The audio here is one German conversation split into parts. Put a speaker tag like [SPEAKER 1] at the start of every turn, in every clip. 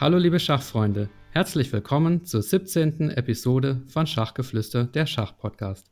[SPEAKER 1] Hallo liebe Schachfreunde, herzlich willkommen zur 17. Episode von Schachgeflüster, der Schachpodcast.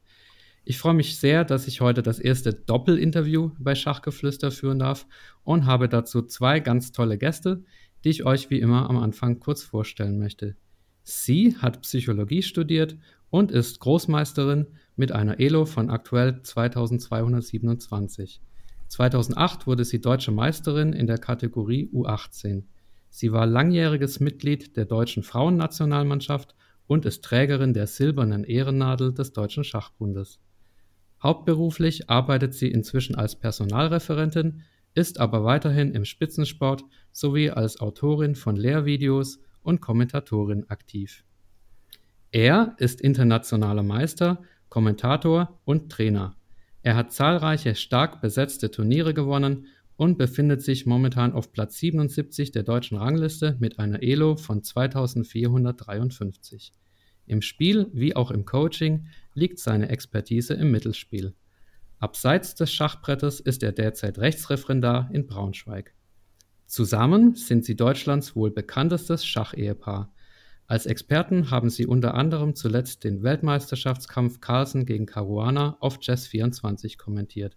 [SPEAKER 1] Ich freue mich sehr, dass ich heute das erste Doppelinterview bei Schachgeflüster führen darf und habe dazu zwei ganz tolle Gäste, die ich euch wie immer am Anfang kurz vorstellen möchte. Sie hat Psychologie studiert und ist Großmeisterin mit einer Elo von aktuell 2227. 2008 wurde sie deutsche Meisterin in der Kategorie U18. Sie war langjähriges Mitglied der deutschen Frauennationalmannschaft und ist Trägerin der Silbernen Ehrennadel des Deutschen Schachbundes. Hauptberuflich arbeitet sie inzwischen als Personalreferentin, ist aber weiterhin im Spitzensport sowie als Autorin von Lehrvideos und Kommentatorin aktiv. Er ist internationaler Meister, Kommentator und Trainer. Er hat zahlreiche stark besetzte Turniere gewonnen und befindet sich momentan auf Platz 77 der deutschen Rangliste mit einer Elo von 2453. Im Spiel wie auch im Coaching liegt seine Expertise im Mittelspiel. Abseits des Schachbrettes ist er derzeit Rechtsreferendar in Braunschweig. Zusammen sind sie Deutschlands wohl bekanntestes Schachehepaar. Als Experten haben sie unter anderem zuletzt den Weltmeisterschaftskampf Carlsen gegen Caruana auf Chess 24 kommentiert.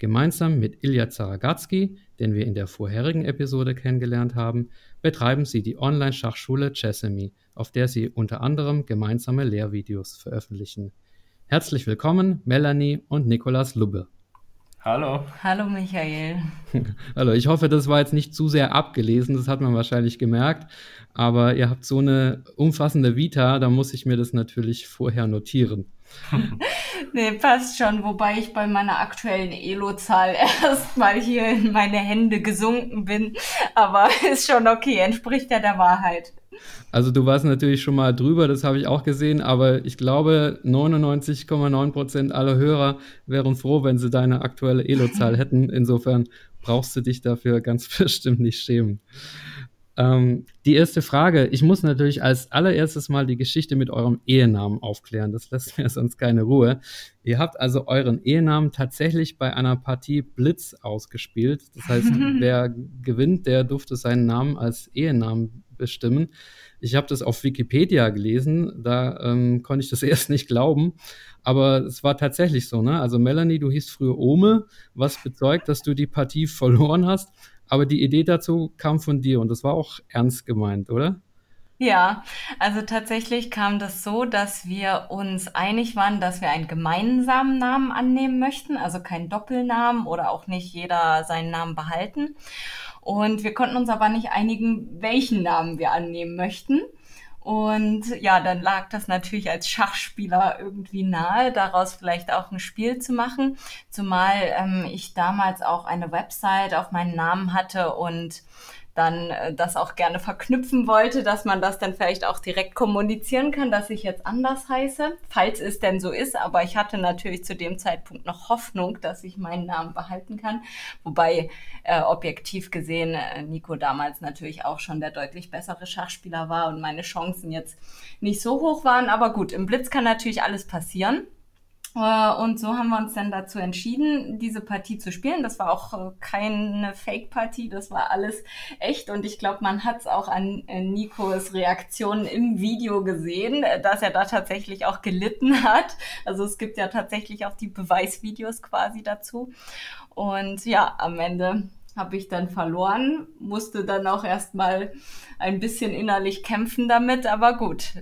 [SPEAKER 1] Gemeinsam mit Ilya Zaragatzky, den wir in der vorherigen Episode kennengelernt haben, betreiben sie die Online-Schachschule Chessemy, auf der sie unter anderem gemeinsame Lehrvideos veröffentlichen. Herzlich willkommen, Melanie und Nikolas Lubbe.
[SPEAKER 2] Hallo.
[SPEAKER 3] Hallo Michael.
[SPEAKER 1] Hallo, ich hoffe, das war jetzt nicht zu sehr abgelesen, das hat man wahrscheinlich gemerkt, aber ihr habt so eine umfassende Vita, da muss ich mir das natürlich vorher notieren.
[SPEAKER 3] nee, passt schon, wobei ich bei meiner aktuellen Elo-Zahl erstmal hier in meine Hände gesunken bin. Aber ist schon okay, entspricht ja der Wahrheit.
[SPEAKER 1] Also du warst natürlich schon mal drüber, das habe ich auch gesehen, aber ich glaube 99,9 Prozent aller Hörer wären froh, wenn sie deine aktuelle Elo-Zahl hätten. Insofern brauchst du dich dafür ganz bestimmt nicht schämen. Ähm, die erste Frage, ich muss natürlich als allererstes mal die Geschichte mit eurem Ehenamen aufklären. Das lässt mir sonst keine Ruhe. Ihr habt also euren Ehenamen tatsächlich bei einer Partie Blitz ausgespielt. Das heißt, wer gewinnt, der durfte seinen Namen als Ehenamen bestimmen. Ich habe das auf Wikipedia gelesen, da ähm, konnte ich das erst nicht glauben, aber es war tatsächlich so. Ne? Also Melanie, du hieß früher Ome, was bezeugt, dass du die Partie verloren hast. Aber die Idee dazu kam von dir und das war auch ernst gemeint, oder?
[SPEAKER 3] Ja, also tatsächlich kam das so, dass wir uns einig waren, dass wir einen gemeinsamen Namen annehmen möchten, also keinen Doppelnamen oder auch nicht jeder seinen Namen behalten. Und wir konnten uns aber nicht einigen, welchen Namen wir annehmen möchten. Und ja, dann lag das natürlich als Schachspieler irgendwie nahe, daraus vielleicht auch ein Spiel zu machen. Zumal ähm, ich damals auch eine Website auf meinen Namen hatte und dann äh, das auch gerne verknüpfen wollte, dass man das dann vielleicht auch direkt kommunizieren kann, dass ich jetzt anders heiße, falls es denn so ist. Aber ich hatte natürlich zu dem Zeitpunkt noch Hoffnung, dass ich meinen Namen behalten kann. Wobei äh, objektiv gesehen äh, Nico damals natürlich auch schon der deutlich bessere Schachspieler war und meine Chancen jetzt nicht so hoch waren. Aber gut, im Blitz kann natürlich alles passieren. Äh, und so haben wir uns dann dazu entschieden, diese Partie zu spielen. Das war auch äh, keine Fake-Partie, das war alles echt. Und ich glaube, man hat es auch an äh, Nikos Reaktionen im Video gesehen, dass er da tatsächlich auch gelitten hat. Also es gibt ja tatsächlich auch die Beweisvideos quasi dazu. Und ja, am Ende habe ich dann verloren, musste dann auch erstmal ein bisschen innerlich kämpfen damit, aber gut,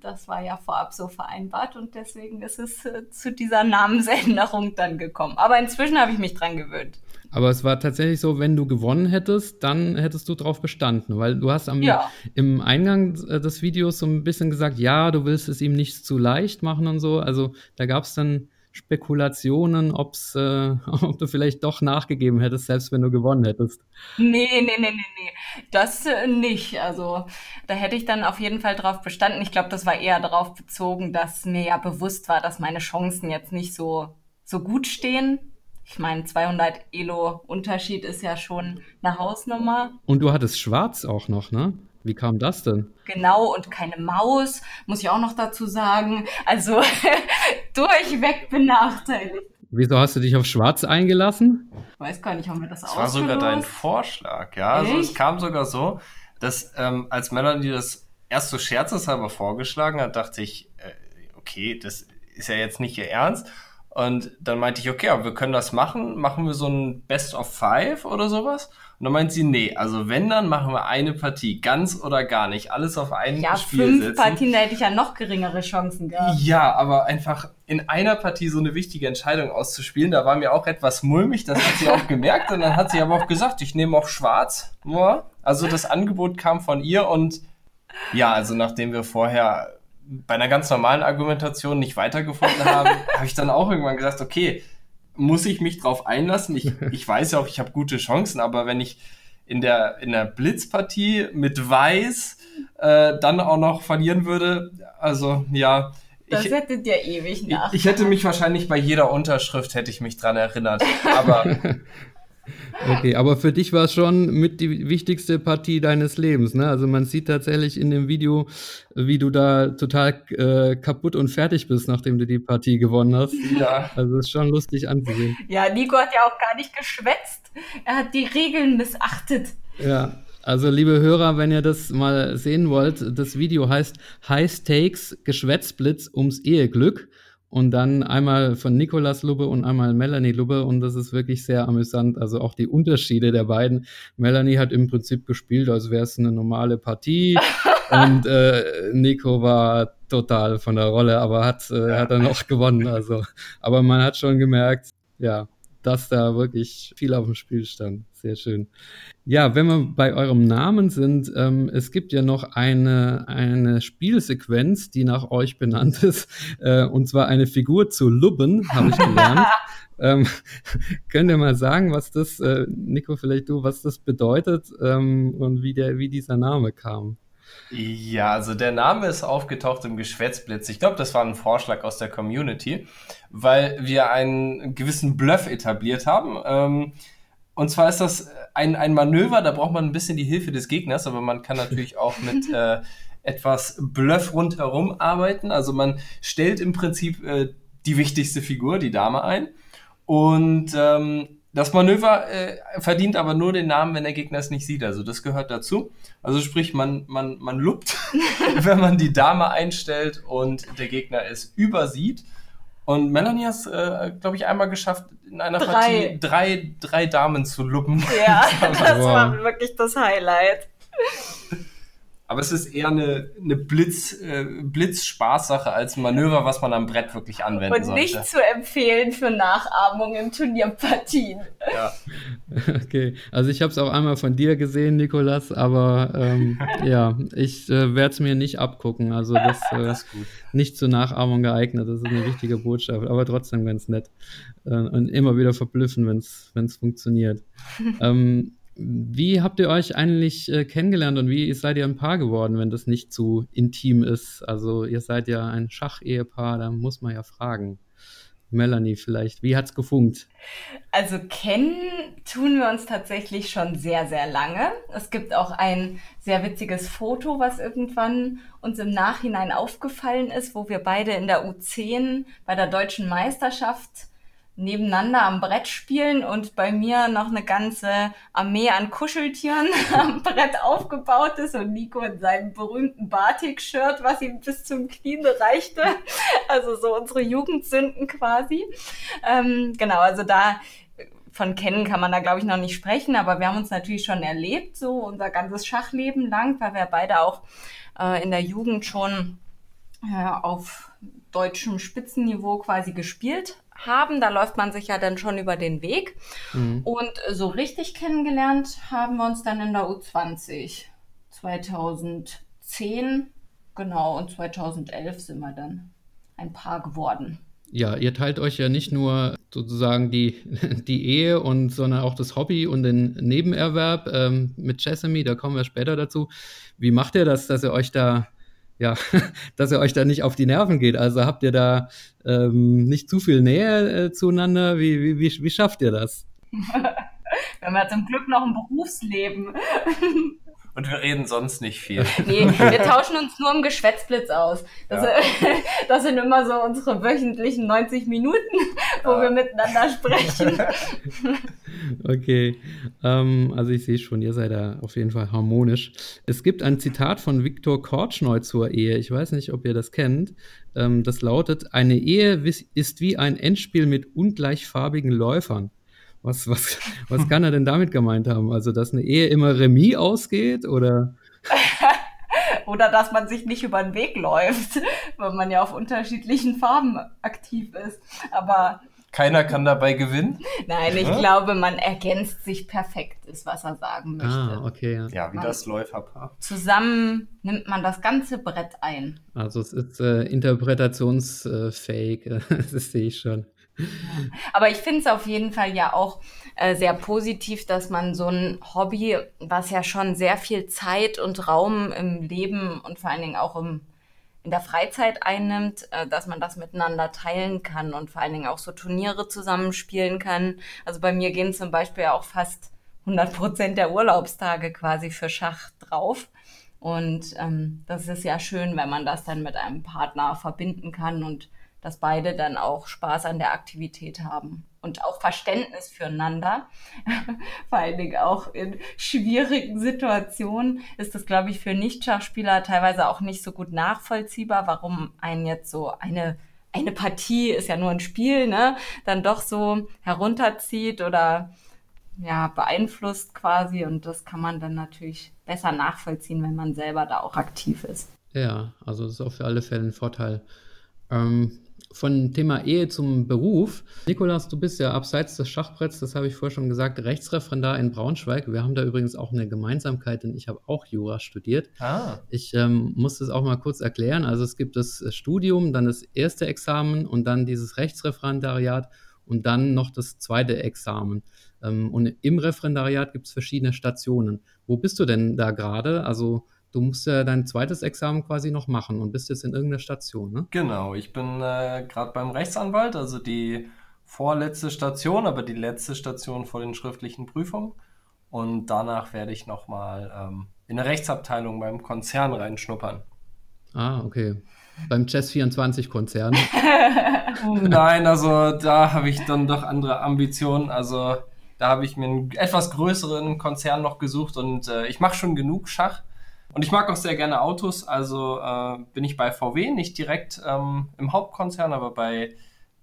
[SPEAKER 3] das war ja vorab so vereinbart und deswegen ist es äh, zu dieser Namensänderung dann gekommen. Aber inzwischen habe ich mich dran gewöhnt.
[SPEAKER 1] Aber es war tatsächlich so, wenn du gewonnen hättest, dann hättest du drauf bestanden, weil du hast am, ja. im Eingang äh, des Videos so ein bisschen gesagt, ja, du willst es ihm nicht zu leicht machen und so. Also da gab es dann Spekulationen, ob's, äh, ob du vielleicht doch nachgegeben hättest, selbst wenn du gewonnen hättest?
[SPEAKER 3] Nee, nee, nee, nee, nee. Das äh, nicht. Also da hätte ich dann auf jeden Fall drauf bestanden. Ich glaube, das war eher darauf bezogen, dass mir ja bewusst war, dass meine Chancen jetzt nicht so, so gut stehen. Ich meine, 200 Elo Unterschied ist ja schon eine Hausnummer.
[SPEAKER 1] Und du hattest schwarz auch noch, ne? Wie kam das denn?
[SPEAKER 3] Genau, und keine Maus, muss ich auch noch dazu sagen. Also durchweg benachteiligt.
[SPEAKER 1] Wieso hast du dich auf Schwarz eingelassen?
[SPEAKER 3] Ich weiß gar nicht, haben wir das
[SPEAKER 2] Das war sogar dein Vorschlag, ja. Also es kam sogar so, dass ähm, als Melanie das erst so scherzeshalber vorgeschlagen hat, dachte ich, äh, okay, das ist ja jetzt nicht ihr Ernst. Und dann meinte ich, okay, aber wir können das machen. Machen wir so ein Best of Five oder sowas? Und dann meint sie, nee, also wenn, dann machen wir eine Partie, ganz oder gar nicht, alles auf ein
[SPEAKER 3] ja,
[SPEAKER 2] Spiel
[SPEAKER 3] fünf
[SPEAKER 2] setzen.
[SPEAKER 3] Partien, da hätte ich ja noch geringere Chancen gehabt.
[SPEAKER 2] Ja, aber einfach in einer Partie so eine wichtige Entscheidung auszuspielen, da war mir auch etwas mulmig, das hat sie auch gemerkt und dann hat sie aber auch gesagt, ich nehme auch schwarz. Also das Angebot kam von ihr und ja, also nachdem wir vorher bei einer ganz normalen Argumentation nicht weitergefunden haben, habe ich dann auch irgendwann gesagt, okay, muss ich mich drauf einlassen? Ich, ich weiß ja auch, ich habe gute Chancen, aber wenn ich in der, in der Blitzpartie mit Weiß äh, dann auch noch verlieren würde, also ja.
[SPEAKER 3] Das ich, hättet ihr ewig nach.
[SPEAKER 2] Ich, ich hätte mich wahrscheinlich bei jeder Unterschrift hätte ich mich dran erinnert. Aber
[SPEAKER 1] Okay, aber für dich war es schon mit die wichtigste Partie deines Lebens, ne? Also man sieht tatsächlich in dem Video, wie du da total äh, kaputt und fertig bist, nachdem du die Partie gewonnen hast. Ja. Also ist schon lustig anzusehen.
[SPEAKER 3] Ja, Nico hat ja auch gar nicht geschwätzt. Er hat die Regeln missachtet.
[SPEAKER 1] Ja. Also, liebe Hörer, wenn ihr das mal sehen wollt, das Video heißt High Stakes Geschwätzblitz ums Eheglück und dann einmal von Nikolas Lubbe und einmal Melanie Lubbe und das ist wirklich sehr amüsant. Also auch die Unterschiede der beiden. Melanie hat im Prinzip gespielt, als wäre es eine normale Partie und äh, Nico war total von der Rolle, aber hat, äh, hat dann auch gewonnen. Also, aber man hat schon gemerkt, ja, dass da wirklich viel auf dem Spiel stand. Sehr schön. Ja, wenn wir bei eurem Namen sind, ähm, es gibt ja noch eine, eine Spielsequenz, die nach euch benannt ist, äh, und zwar eine Figur zu Lubben, habe ich gelernt. ähm, könnt ihr mal sagen, was das, äh, Nico, vielleicht du, was das bedeutet ähm, und wie, der, wie dieser Name kam?
[SPEAKER 2] Ja, also der Name ist aufgetaucht im Geschwätzblitz. Ich glaube, das war ein Vorschlag aus der Community, weil wir einen gewissen Bluff etabliert haben. Ähm, und zwar ist das ein, ein Manöver, da braucht man ein bisschen die Hilfe des Gegners, aber man kann natürlich auch mit äh, etwas Bluff rundherum arbeiten. Also man stellt im Prinzip äh, die wichtigste Figur, die Dame, ein. Und ähm, das Manöver äh, verdient aber nur den Namen, wenn der Gegner es nicht sieht. Also das gehört dazu. Also sprich, man, man, man lupt, wenn man die Dame einstellt und der Gegner es übersieht. Und Melanie hat es, äh, glaube ich, einmal geschafft, in einer drei. Partie drei, drei Damen zu luppen.
[SPEAKER 3] Ja, das wow. war wirklich das Highlight.
[SPEAKER 2] Aber es ist eher eine, eine Blitz, äh, Blitzspaßsache als ein Manöver, was man am Brett wirklich anwenden
[SPEAKER 3] Und
[SPEAKER 2] sollte.
[SPEAKER 3] nicht zu empfehlen für Nachahmung in Turnierpartien.
[SPEAKER 2] Ja.
[SPEAKER 1] Okay, also ich habe es auch einmal von dir gesehen, Nikolas, aber ähm, ja, ich äh, werde es mir nicht abgucken. Also das, äh, das nicht zur Nachahmung geeignet. Das ist eine wichtige Botschaft, aber trotzdem ganz nett. Äh, und immer wieder verblüffen, wenn es funktioniert. ähm, wie habt ihr euch eigentlich äh, kennengelernt und wie seid ihr ein Paar geworden, wenn das nicht zu intim ist? Also ihr seid ja ein Schachehepaar, da muss man ja fragen. Melanie vielleicht, wie hat's gefunkt?
[SPEAKER 3] Also kennen tun wir uns tatsächlich schon sehr, sehr lange. Es gibt auch ein sehr witziges Foto, was irgendwann uns im Nachhinein aufgefallen ist, wo wir beide in der U10 bei der deutschen Meisterschaft nebeneinander am Brett spielen und bei mir noch eine ganze Armee an Kuscheltieren am Brett aufgebaut ist und Nico in seinem berühmten Batik-Shirt, was ihm bis zum Knien reichte. Also so unsere Jugendsünden quasi. Ähm, genau, also da von kennen kann man da glaube ich noch nicht sprechen, aber wir haben uns natürlich schon erlebt, so unser ganzes Schachleben lang, weil wir beide auch äh, in der Jugend schon äh, auf deutschem Spitzenniveau quasi gespielt haben. Da läuft man sich ja dann schon über den Weg. Mhm. Und so richtig kennengelernt haben wir uns dann in der U20 2010, genau, und 2011 sind wir dann ein Paar geworden.
[SPEAKER 1] Ja, ihr teilt euch ja nicht nur sozusagen die, die Ehe und sondern auch das Hobby und den Nebenerwerb ähm, mit Chessamy, da kommen wir später dazu. Wie macht ihr das, dass ihr euch da, ja, dass ihr euch da nicht auf die Nerven geht? Also habt ihr da ähm, nicht zu viel Nähe äh, zueinander? Wie, wie, wie, wie schafft ihr das?
[SPEAKER 3] Wir haben ja zum Glück noch ein Berufsleben.
[SPEAKER 2] Und wir reden sonst nicht viel.
[SPEAKER 3] nee, wir tauschen uns nur im Geschwätzblitz aus. Das, ja. das sind immer so unsere wöchentlichen 90 Minuten, wo ja. wir miteinander sprechen.
[SPEAKER 1] okay, ähm, also ich sehe schon, ihr seid da auf jeden Fall harmonisch. Es gibt ein Zitat von Viktor Kortschneu zur Ehe. Ich weiß nicht, ob ihr das kennt. Ähm, das lautet, eine Ehe ist wie ein Endspiel mit ungleichfarbigen Läufern. Was, was, was kann er denn damit gemeint haben? Also, dass eine Ehe immer Remis ausgeht oder?
[SPEAKER 3] oder dass man sich nicht über den Weg läuft, weil man ja auf unterschiedlichen Farben aktiv ist. Aber
[SPEAKER 2] keiner kann dabei gewinnen?
[SPEAKER 3] Nein, ich ja? glaube, man ergänzt sich perfekt, ist, was er sagen möchte. Ah,
[SPEAKER 1] okay.
[SPEAKER 2] Ja, ja wie man das Läuferpaar.
[SPEAKER 3] Zusammen nimmt man das ganze Brett ein.
[SPEAKER 1] Also es ist äh, interpretationsfähig, das sehe ich schon.
[SPEAKER 3] Aber ich finde es auf jeden Fall ja auch äh, sehr positiv, dass man so ein Hobby, was ja schon sehr viel Zeit und Raum im Leben und vor allen Dingen auch im, in der Freizeit einnimmt, äh, dass man das miteinander teilen kann und vor allen Dingen auch so Turniere zusammenspielen kann. Also bei mir gehen zum Beispiel auch fast 100 Prozent der Urlaubstage quasi für Schach drauf. Und ähm, das ist ja schön, wenn man das dann mit einem Partner verbinden kann und dass beide dann auch Spaß an der Aktivität haben und auch Verständnis füreinander. Vor allen Dingen auch in schwierigen Situationen ist das, glaube ich, für Nicht-Schachspieler teilweise auch nicht so gut nachvollziehbar, warum einen jetzt so eine eine Partie ist ja nur ein Spiel, ne, dann doch so herunterzieht oder ja, beeinflusst quasi und das kann man dann natürlich besser nachvollziehen, wenn man selber da auch aktiv ist.
[SPEAKER 1] Ja, also das ist auch für alle Fälle ein Vorteil. Ähm, von Thema Ehe zum Beruf. Nikolas, du bist ja abseits des Schachbretts, das habe ich vorher schon gesagt, Rechtsreferendar in Braunschweig. Wir haben da übrigens auch eine Gemeinsamkeit, denn ich habe auch Jura studiert. Ah. Ich ähm, muss das auch mal kurz erklären. Also es gibt das Studium, dann das erste Examen und dann dieses Rechtsreferendariat und dann noch das zweite Examen. Ähm, und im Referendariat gibt es verschiedene Stationen. Wo bist du denn da gerade? Also du musst ja dein zweites Examen quasi noch machen und bist jetzt in irgendeiner Station, ne?
[SPEAKER 2] Genau, ich bin äh, gerade beim Rechtsanwalt, also die vorletzte Station, aber die letzte Station vor den schriftlichen Prüfungen. Und danach werde ich nochmal ähm, in der Rechtsabteilung beim Konzern reinschnuppern.
[SPEAKER 1] Ah, okay. Beim Chess24-Konzern.
[SPEAKER 2] Nein, also da habe ich dann doch andere Ambitionen. Also da habe ich mir einen etwas größeren Konzern noch gesucht und äh, ich mache schon genug Schach. Und ich mag auch sehr gerne Autos, also äh, bin ich bei VW, nicht direkt ähm, im Hauptkonzern, aber bei,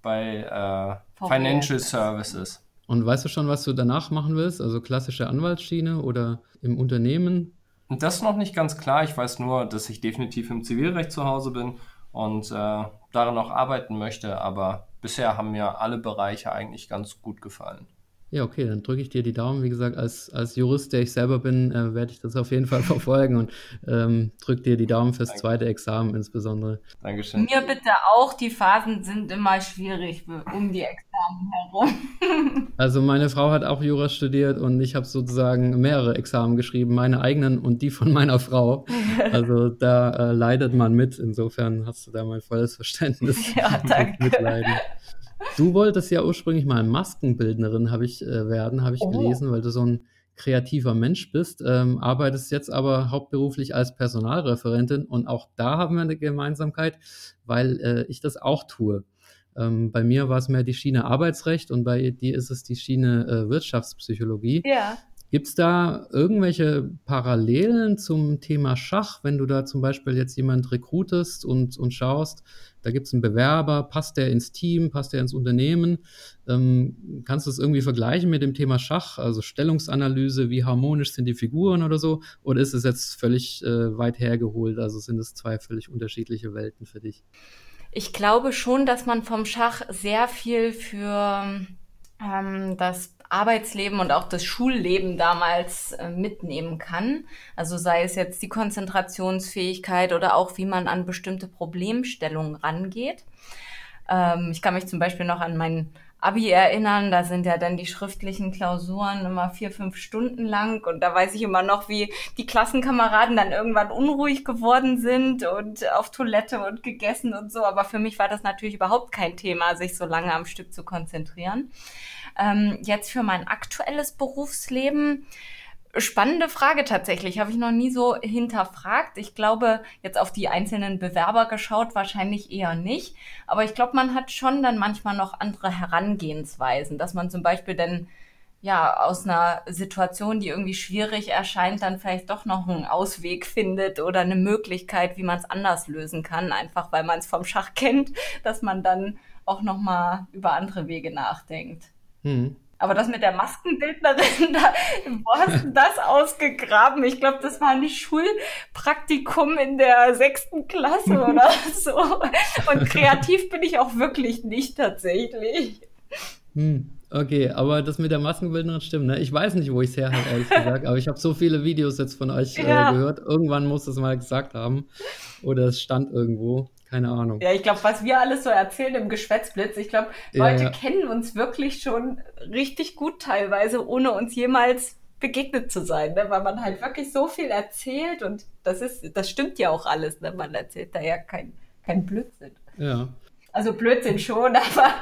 [SPEAKER 2] bei äh, Financial Services.
[SPEAKER 1] Und weißt du schon, was du danach machen willst? Also klassische Anwaltsschiene oder im Unternehmen?
[SPEAKER 2] Und das ist noch nicht ganz klar. Ich weiß nur, dass ich definitiv im Zivilrecht zu Hause bin und äh, daran auch arbeiten möchte. Aber bisher haben mir alle Bereiche eigentlich ganz gut gefallen.
[SPEAKER 1] Ja, okay, dann drücke ich dir die Daumen. Wie gesagt, als, als Jurist, der ich selber bin, äh, werde ich das auf jeden Fall verfolgen und ähm, drücke dir die Daumen fürs Danke. zweite Examen insbesondere.
[SPEAKER 3] Dankeschön. Mir bitte auch, die Phasen sind immer schwierig um die Examen herum.
[SPEAKER 1] also meine Frau hat auch Jura studiert und ich habe sozusagen mehrere Examen geschrieben, meine eigenen und die von meiner Frau. Also da äh, leidet man mit. Insofern hast du da mein volles Verständnis.
[SPEAKER 3] Ja, danke. Mitleiden.
[SPEAKER 1] Du wolltest ja ursprünglich mal Maskenbildnerin habe ich äh, werden, habe ich oh. gelesen, weil du so ein kreativer Mensch bist, ähm, arbeitest jetzt aber hauptberuflich als Personalreferentin und auch da haben wir eine Gemeinsamkeit, weil äh, ich das auch tue. Ähm, bei mir war es mehr die Schiene Arbeitsrecht und bei dir ist es die Schiene äh, Wirtschaftspsychologie.
[SPEAKER 3] Ja.
[SPEAKER 1] Gibt es da irgendwelche Parallelen zum Thema Schach, wenn du da zum Beispiel jetzt jemand rekrutest und, und schaust, da gibt es einen Bewerber, passt der ins Team, passt der ins Unternehmen? Ähm, kannst du es irgendwie vergleichen mit dem Thema Schach, also Stellungsanalyse, wie harmonisch sind die Figuren oder so? Oder ist es jetzt völlig äh, weit hergeholt? Also sind es zwei völlig unterschiedliche Welten für dich?
[SPEAKER 3] Ich glaube schon, dass man vom Schach sehr viel für ähm, das Arbeitsleben und auch das Schulleben damals äh, mitnehmen kann. Also sei es jetzt die Konzentrationsfähigkeit oder auch wie man an bestimmte Problemstellungen rangeht. Ähm, ich kann mich zum Beispiel noch an meinen Abi erinnern, da sind ja dann die schriftlichen Klausuren immer vier, fünf Stunden lang und da weiß ich immer noch, wie die Klassenkameraden dann irgendwann unruhig geworden sind und auf Toilette und gegessen und so. Aber für mich war das natürlich überhaupt kein Thema, sich so lange am Stück zu konzentrieren. Ähm, jetzt für mein aktuelles Berufsleben Spannende Frage tatsächlich, habe ich noch nie so hinterfragt. Ich glaube, jetzt auf die einzelnen Bewerber geschaut, wahrscheinlich eher nicht. Aber ich glaube, man hat schon dann manchmal noch andere Herangehensweisen, dass man zum Beispiel dann ja aus einer Situation, die irgendwie schwierig erscheint, dann vielleicht doch noch einen Ausweg findet oder eine Möglichkeit, wie man es anders lösen kann, einfach weil man es vom Schach kennt, dass man dann auch noch mal über andere Wege nachdenkt. Hm. Aber das mit der Maskenbildnerin, da, wo hast du das ausgegraben? Ich glaube, das war ein Schulpraktikum in der sechsten Klasse oder so. Und kreativ bin ich auch wirklich nicht tatsächlich.
[SPEAKER 1] Hm, okay, aber das mit der Maskenbildnerin stimmt. Ne? Ich weiß nicht, wo ich es her habe, ehrlich gesagt, aber ich habe so viele Videos jetzt von euch äh, ja. gehört. Irgendwann muss es mal gesagt haben. Oder es stand irgendwo. Keine Ahnung.
[SPEAKER 3] Ja, ich glaube, was wir alles so erzählen im Geschwätzblitz, ich glaube, Leute ja, kennen uns wirklich schon richtig gut teilweise, ohne uns jemals begegnet zu sein, ne? weil man halt wirklich so viel erzählt und das ist, das stimmt ja auch alles, ne? man erzählt da ja kein, kein Blödsinn.
[SPEAKER 1] Ja.
[SPEAKER 3] Also Blödsinn schon, aber,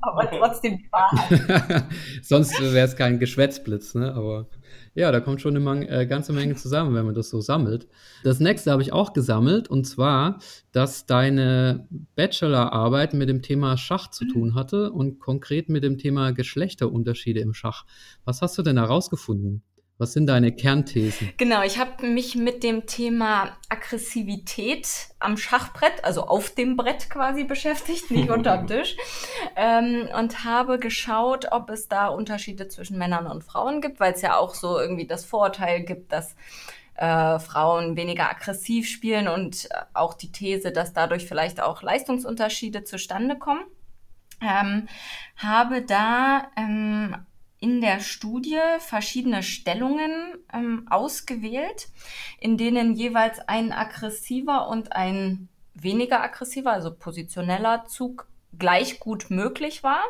[SPEAKER 3] aber trotzdem die Wahrheit.
[SPEAKER 1] Sonst wäre es kein Geschwätzblitz, ne? aber ja, da kommt schon eine äh, ganze Menge zusammen, wenn man das so sammelt. Das nächste habe ich auch gesammelt und zwar, dass deine Bachelorarbeit mit dem Thema Schach zu tun hatte und konkret mit dem Thema Geschlechterunterschiede im Schach. Was hast du denn herausgefunden? Was sind deine Kernthesen?
[SPEAKER 3] Genau, ich habe mich mit dem Thema Aggressivität am Schachbrett, also auf dem Brett quasi beschäftigt, nicht unterm Tisch, ähm, und habe geschaut, ob es da Unterschiede zwischen Männern und Frauen gibt, weil es ja auch so irgendwie das Vorurteil gibt, dass äh, Frauen weniger aggressiv spielen und auch die These, dass dadurch vielleicht auch Leistungsunterschiede zustande kommen. Ähm, habe da ähm, in der Studie verschiedene Stellungen ähm, ausgewählt, in denen jeweils ein aggressiver und ein weniger aggressiver, also positioneller Zug gleich gut möglich war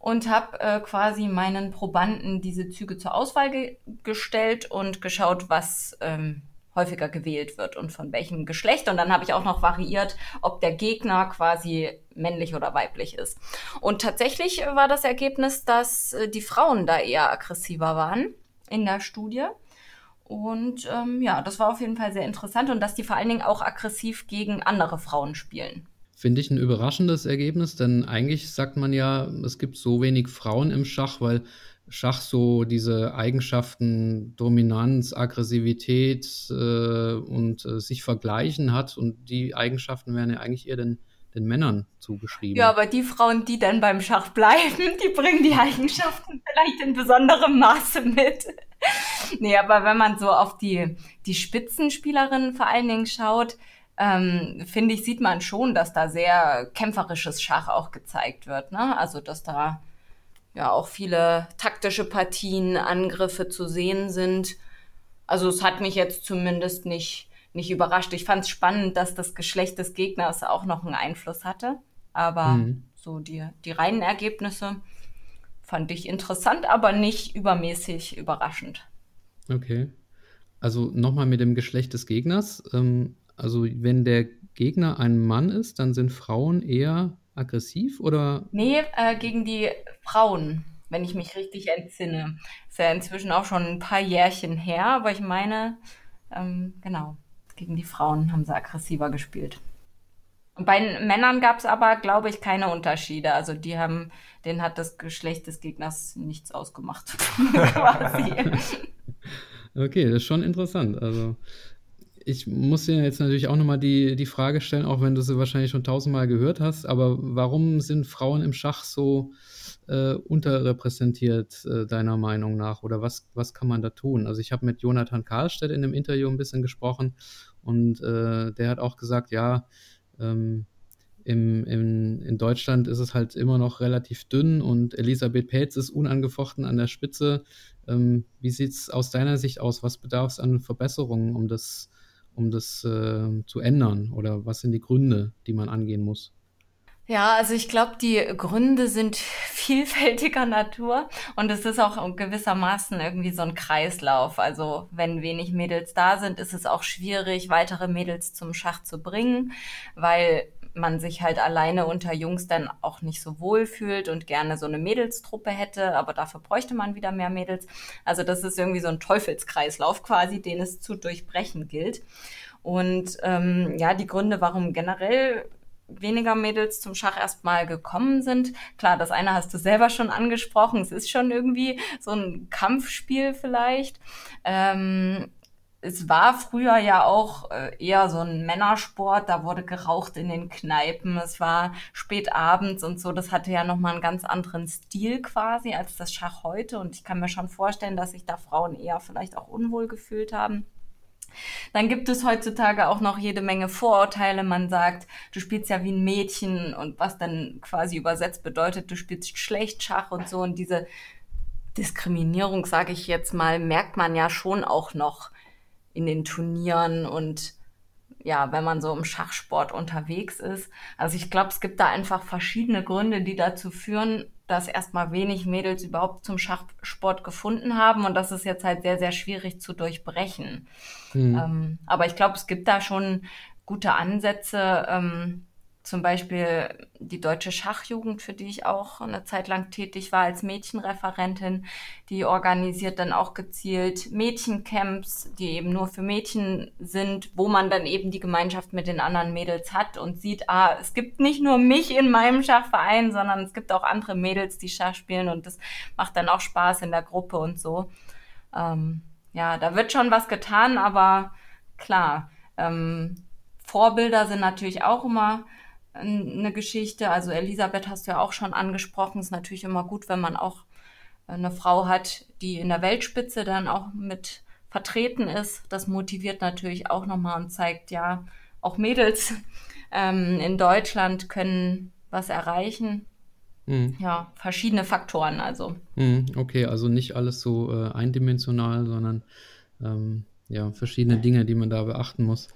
[SPEAKER 3] und habe äh, quasi meinen Probanden diese Züge zur Auswahl ge gestellt und geschaut, was ähm, häufiger gewählt wird und von welchem Geschlecht. Und dann habe ich auch noch variiert, ob der Gegner quasi männlich oder weiblich ist. Und tatsächlich war das Ergebnis, dass äh, die Frauen da eher aggressiver waren in der Studie. Und ähm, ja, das war auf jeden Fall sehr interessant und dass die vor allen Dingen auch aggressiv gegen andere Frauen spielen.
[SPEAKER 1] Finde ich ein überraschendes Ergebnis, denn eigentlich sagt man ja, es gibt so wenig Frauen im Schach, weil Schach so diese Eigenschaften Dominanz, Aggressivität äh, und äh, sich vergleichen hat. Und die Eigenschaften werden ja eigentlich eher den, den Männern zugeschrieben.
[SPEAKER 3] Ja, aber die Frauen, die dann beim Schach bleiben, die bringen die Eigenschaften vielleicht in besonderem Maße mit. nee, aber wenn man so auf die, die Spitzenspielerinnen vor allen Dingen schaut, ähm, finde ich, sieht man schon, dass da sehr kämpferisches Schach auch gezeigt wird. Ne? Also, dass da ja auch viele taktische Partien, Angriffe zu sehen sind. Also es hat mich jetzt zumindest nicht, nicht überrascht. Ich fand es spannend, dass das Geschlecht des Gegners auch noch einen Einfluss hatte. Aber mhm. so die, die reinen Ergebnisse fand ich interessant, aber nicht übermäßig überraschend.
[SPEAKER 1] Okay. Also nochmal mit dem Geschlecht des Gegners. Ähm, also wenn der Gegner ein Mann ist, dann sind Frauen eher aggressiv oder?
[SPEAKER 3] Nee, äh, gegen die Frauen, wenn ich mich richtig entsinne. Ist ja inzwischen auch schon ein paar Jährchen her, aber ich meine, ähm, genau, gegen die Frauen haben sie aggressiver gespielt. Und bei den Männern gab es aber, glaube ich, keine Unterschiede. Also die haben, denen hat das Geschlecht des Gegners nichts ausgemacht. quasi.
[SPEAKER 1] Okay, das ist schon interessant. Also ich muss dir jetzt natürlich auch nochmal die, die Frage stellen, auch wenn du sie wahrscheinlich schon tausendmal gehört hast, aber warum sind Frauen im Schach so äh, unterrepräsentiert, äh, deiner Meinung nach? Oder was, was kann man da tun? Also ich habe mit Jonathan Karlstedt in einem Interview ein bisschen gesprochen und äh, der hat auch gesagt, ja, ähm, im, im, in Deutschland ist es halt immer noch relativ dünn und Elisabeth Pelz ist unangefochten an der Spitze. Ähm, wie sieht es aus deiner Sicht aus? Was bedarf es an Verbesserungen, um das um das äh, zu ändern? Oder was sind die Gründe, die man angehen muss?
[SPEAKER 3] Ja, also ich glaube, die Gründe sind vielfältiger Natur und es ist auch gewissermaßen irgendwie so ein Kreislauf. Also wenn wenig Mädels da sind, ist es auch schwierig, weitere Mädels zum Schach zu bringen, weil man sich halt alleine unter Jungs dann auch nicht so wohl fühlt und gerne so eine Mädelstruppe hätte, aber dafür bräuchte man wieder mehr Mädels. Also das ist irgendwie so ein Teufelskreislauf quasi, den es zu durchbrechen gilt. Und ähm, ja, die Gründe, warum generell weniger Mädels zum Schach erstmal gekommen sind. Klar, das eine hast du selber schon angesprochen. Es ist schon irgendwie so ein Kampfspiel vielleicht. Ähm, es war früher ja auch äh, eher so ein Männersport, da wurde geraucht in den Kneipen, es war spät abends und so, das hatte ja nochmal einen ganz anderen Stil quasi als das Schach heute und ich kann mir schon vorstellen, dass sich da Frauen eher vielleicht auch unwohl gefühlt haben. Dann gibt es heutzutage auch noch jede Menge Vorurteile. Man sagt, du spielst ja wie ein Mädchen und was dann quasi übersetzt bedeutet, du spielst schlecht Schach und so. Und diese Diskriminierung, sage ich jetzt mal, merkt man ja schon auch noch in den Turnieren und ja, wenn man so im Schachsport unterwegs ist. Also ich glaube, es gibt da einfach verschiedene Gründe, die dazu führen, dass erstmal wenig Mädels überhaupt zum Schachsport gefunden haben und das ist jetzt halt sehr, sehr schwierig zu durchbrechen. Mhm. Ähm, aber ich glaube, es gibt da schon gute Ansätze. Ähm, zum Beispiel die Deutsche Schachjugend, für die ich auch eine Zeit lang tätig war als Mädchenreferentin, die organisiert dann auch gezielt Mädchencamps, die eben nur für Mädchen sind, wo man dann eben die Gemeinschaft mit den anderen Mädels hat und sieht, ah, es gibt nicht nur mich in meinem Schachverein, sondern es gibt auch andere Mädels, die Schach spielen und das macht dann auch Spaß in der Gruppe und so. Ähm, ja, da wird schon was getan, aber klar, ähm, Vorbilder sind natürlich auch immer eine Geschichte. Also Elisabeth hast du ja auch schon angesprochen. Ist natürlich immer gut, wenn man auch eine Frau hat, die in der Weltspitze dann auch mit vertreten ist. Das motiviert natürlich auch nochmal und zeigt, ja, auch Mädels ähm, in Deutschland können was erreichen. Mhm. Ja, verschiedene Faktoren also.
[SPEAKER 1] Mhm, okay, also nicht alles so äh, eindimensional, sondern ähm, ja, verschiedene Dinge, die man da beachten muss.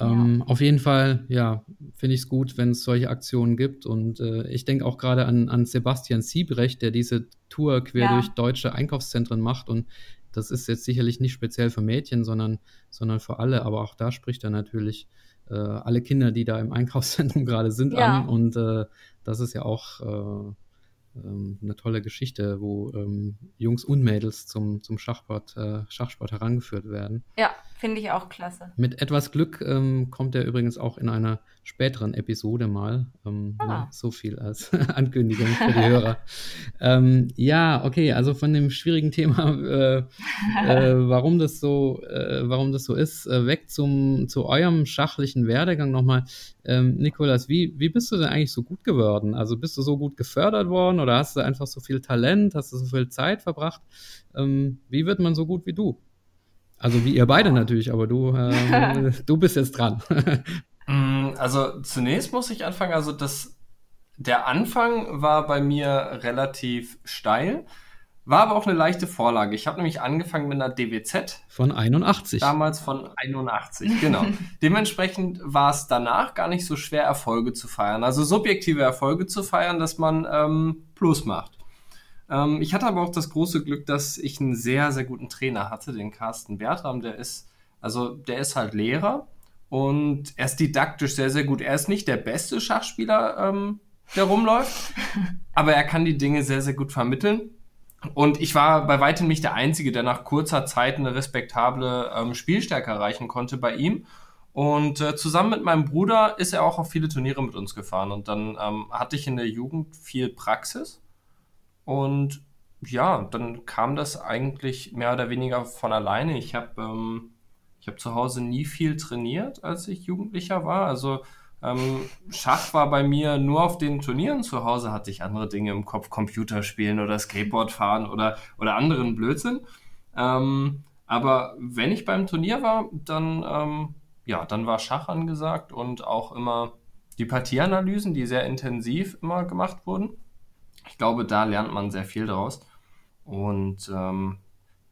[SPEAKER 1] Ähm, ja. Auf jeden Fall, ja, finde ich es gut, wenn es solche Aktionen gibt. Und äh, ich denke auch gerade an, an Sebastian Siebrecht, der diese Tour quer ja. durch deutsche Einkaufszentren macht. Und das ist jetzt sicherlich nicht speziell für Mädchen, sondern, sondern für alle. Aber auch da spricht er natürlich äh, alle Kinder, die da im Einkaufszentrum gerade sind, ja. an. Und äh, das ist ja auch äh, ähm, eine tolle Geschichte, wo ähm, Jungs und Mädels zum, zum Schachsport, äh, Schachsport herangeführt werden.
[SPEAKER 3] Ja, finde ich auch klasse.
[SPEAKER 1] Mit etwas Glück ähm, kommt er übrigens auch in einer späteren Episode mal. Ähm, ah. ja, so viel als Ankündigung für die Hörer. ähm, ja, okay, also von dem schwierigen Thema, äh, äh, warum das so, äh, warum das so ist, äh, weg zum, zu eurem schachlichen Werdegang nochmal. Ähm, Nikolas, wie, wie bist du denn eigentlich so gut geworden? Also bist du so gut gefördert worden oder hast du einfach so viel Talent, hast du so viel Zeit verbracht? Ähm, wie wird man so gut wie du? Also wie ihr beide natürlich, aber du, äh, du bist jetzt dran.
[SPEAKER 2] Also zunächst muss ich anfangen, also das, der Anfang war bei mir relativ steil, war aber auch eine leichte Vorlage. Ich habe nämlich angefangen mit einer DWZ.
[SPEAKER 1] Von 81.
[SPEAKER 2] Damals von 81, genau. Dementsprechend war es danach gar nicht so schwer, Erfolge zu feiern. Also subjektive Erfolge zu feiern, dass man ähm, Plus macht. Ähm, ich hatte aber auch das große Glück, dass ich einen sehr, sehr guten Trainer hatte, den Carsten Bertram. Der ist, also der ist halt Lehrer und er ist didaktisch sehr, sehr gut. Er ist nicht der beste Schachspieler, ähm, der rumläuft, aber er kann die Dinge sehr, sehr gut vermitteln. Und ich war bei weitem nicht der Einzige, der nach kurzer Zeit eine respektable ähm, Spielstärke erreichen konnte bei ihm. Und äh, zusammen mit meinem Bruder ist er auch auf viele Turniere mit uns gefahren. Und dann ähm, hatte ich in der Jugend viel Praxis. Und ja, dann kam das eigentlich mehr oder weniger von alleine. Ich habe ähm, ich habe zu Hause nie viel trainiert, als ich Jugendlicher war. Also ähm, Schach war bei mir nur auf den Turnieren. Zu Hause hatte ich andere Dinge im Kopf, Computer spielen oder Skateboard fahren oder, oder anderen Blödsinn. Ähm, aber wenn ich beim Turnier war, dann, ähm, ja, dann war Schach angesagt und auch immer die Partieanalysen, die sehr intensiv immer gemacht wurden. Ich glaube, da lernt man sehr viel daraus. Und ähm,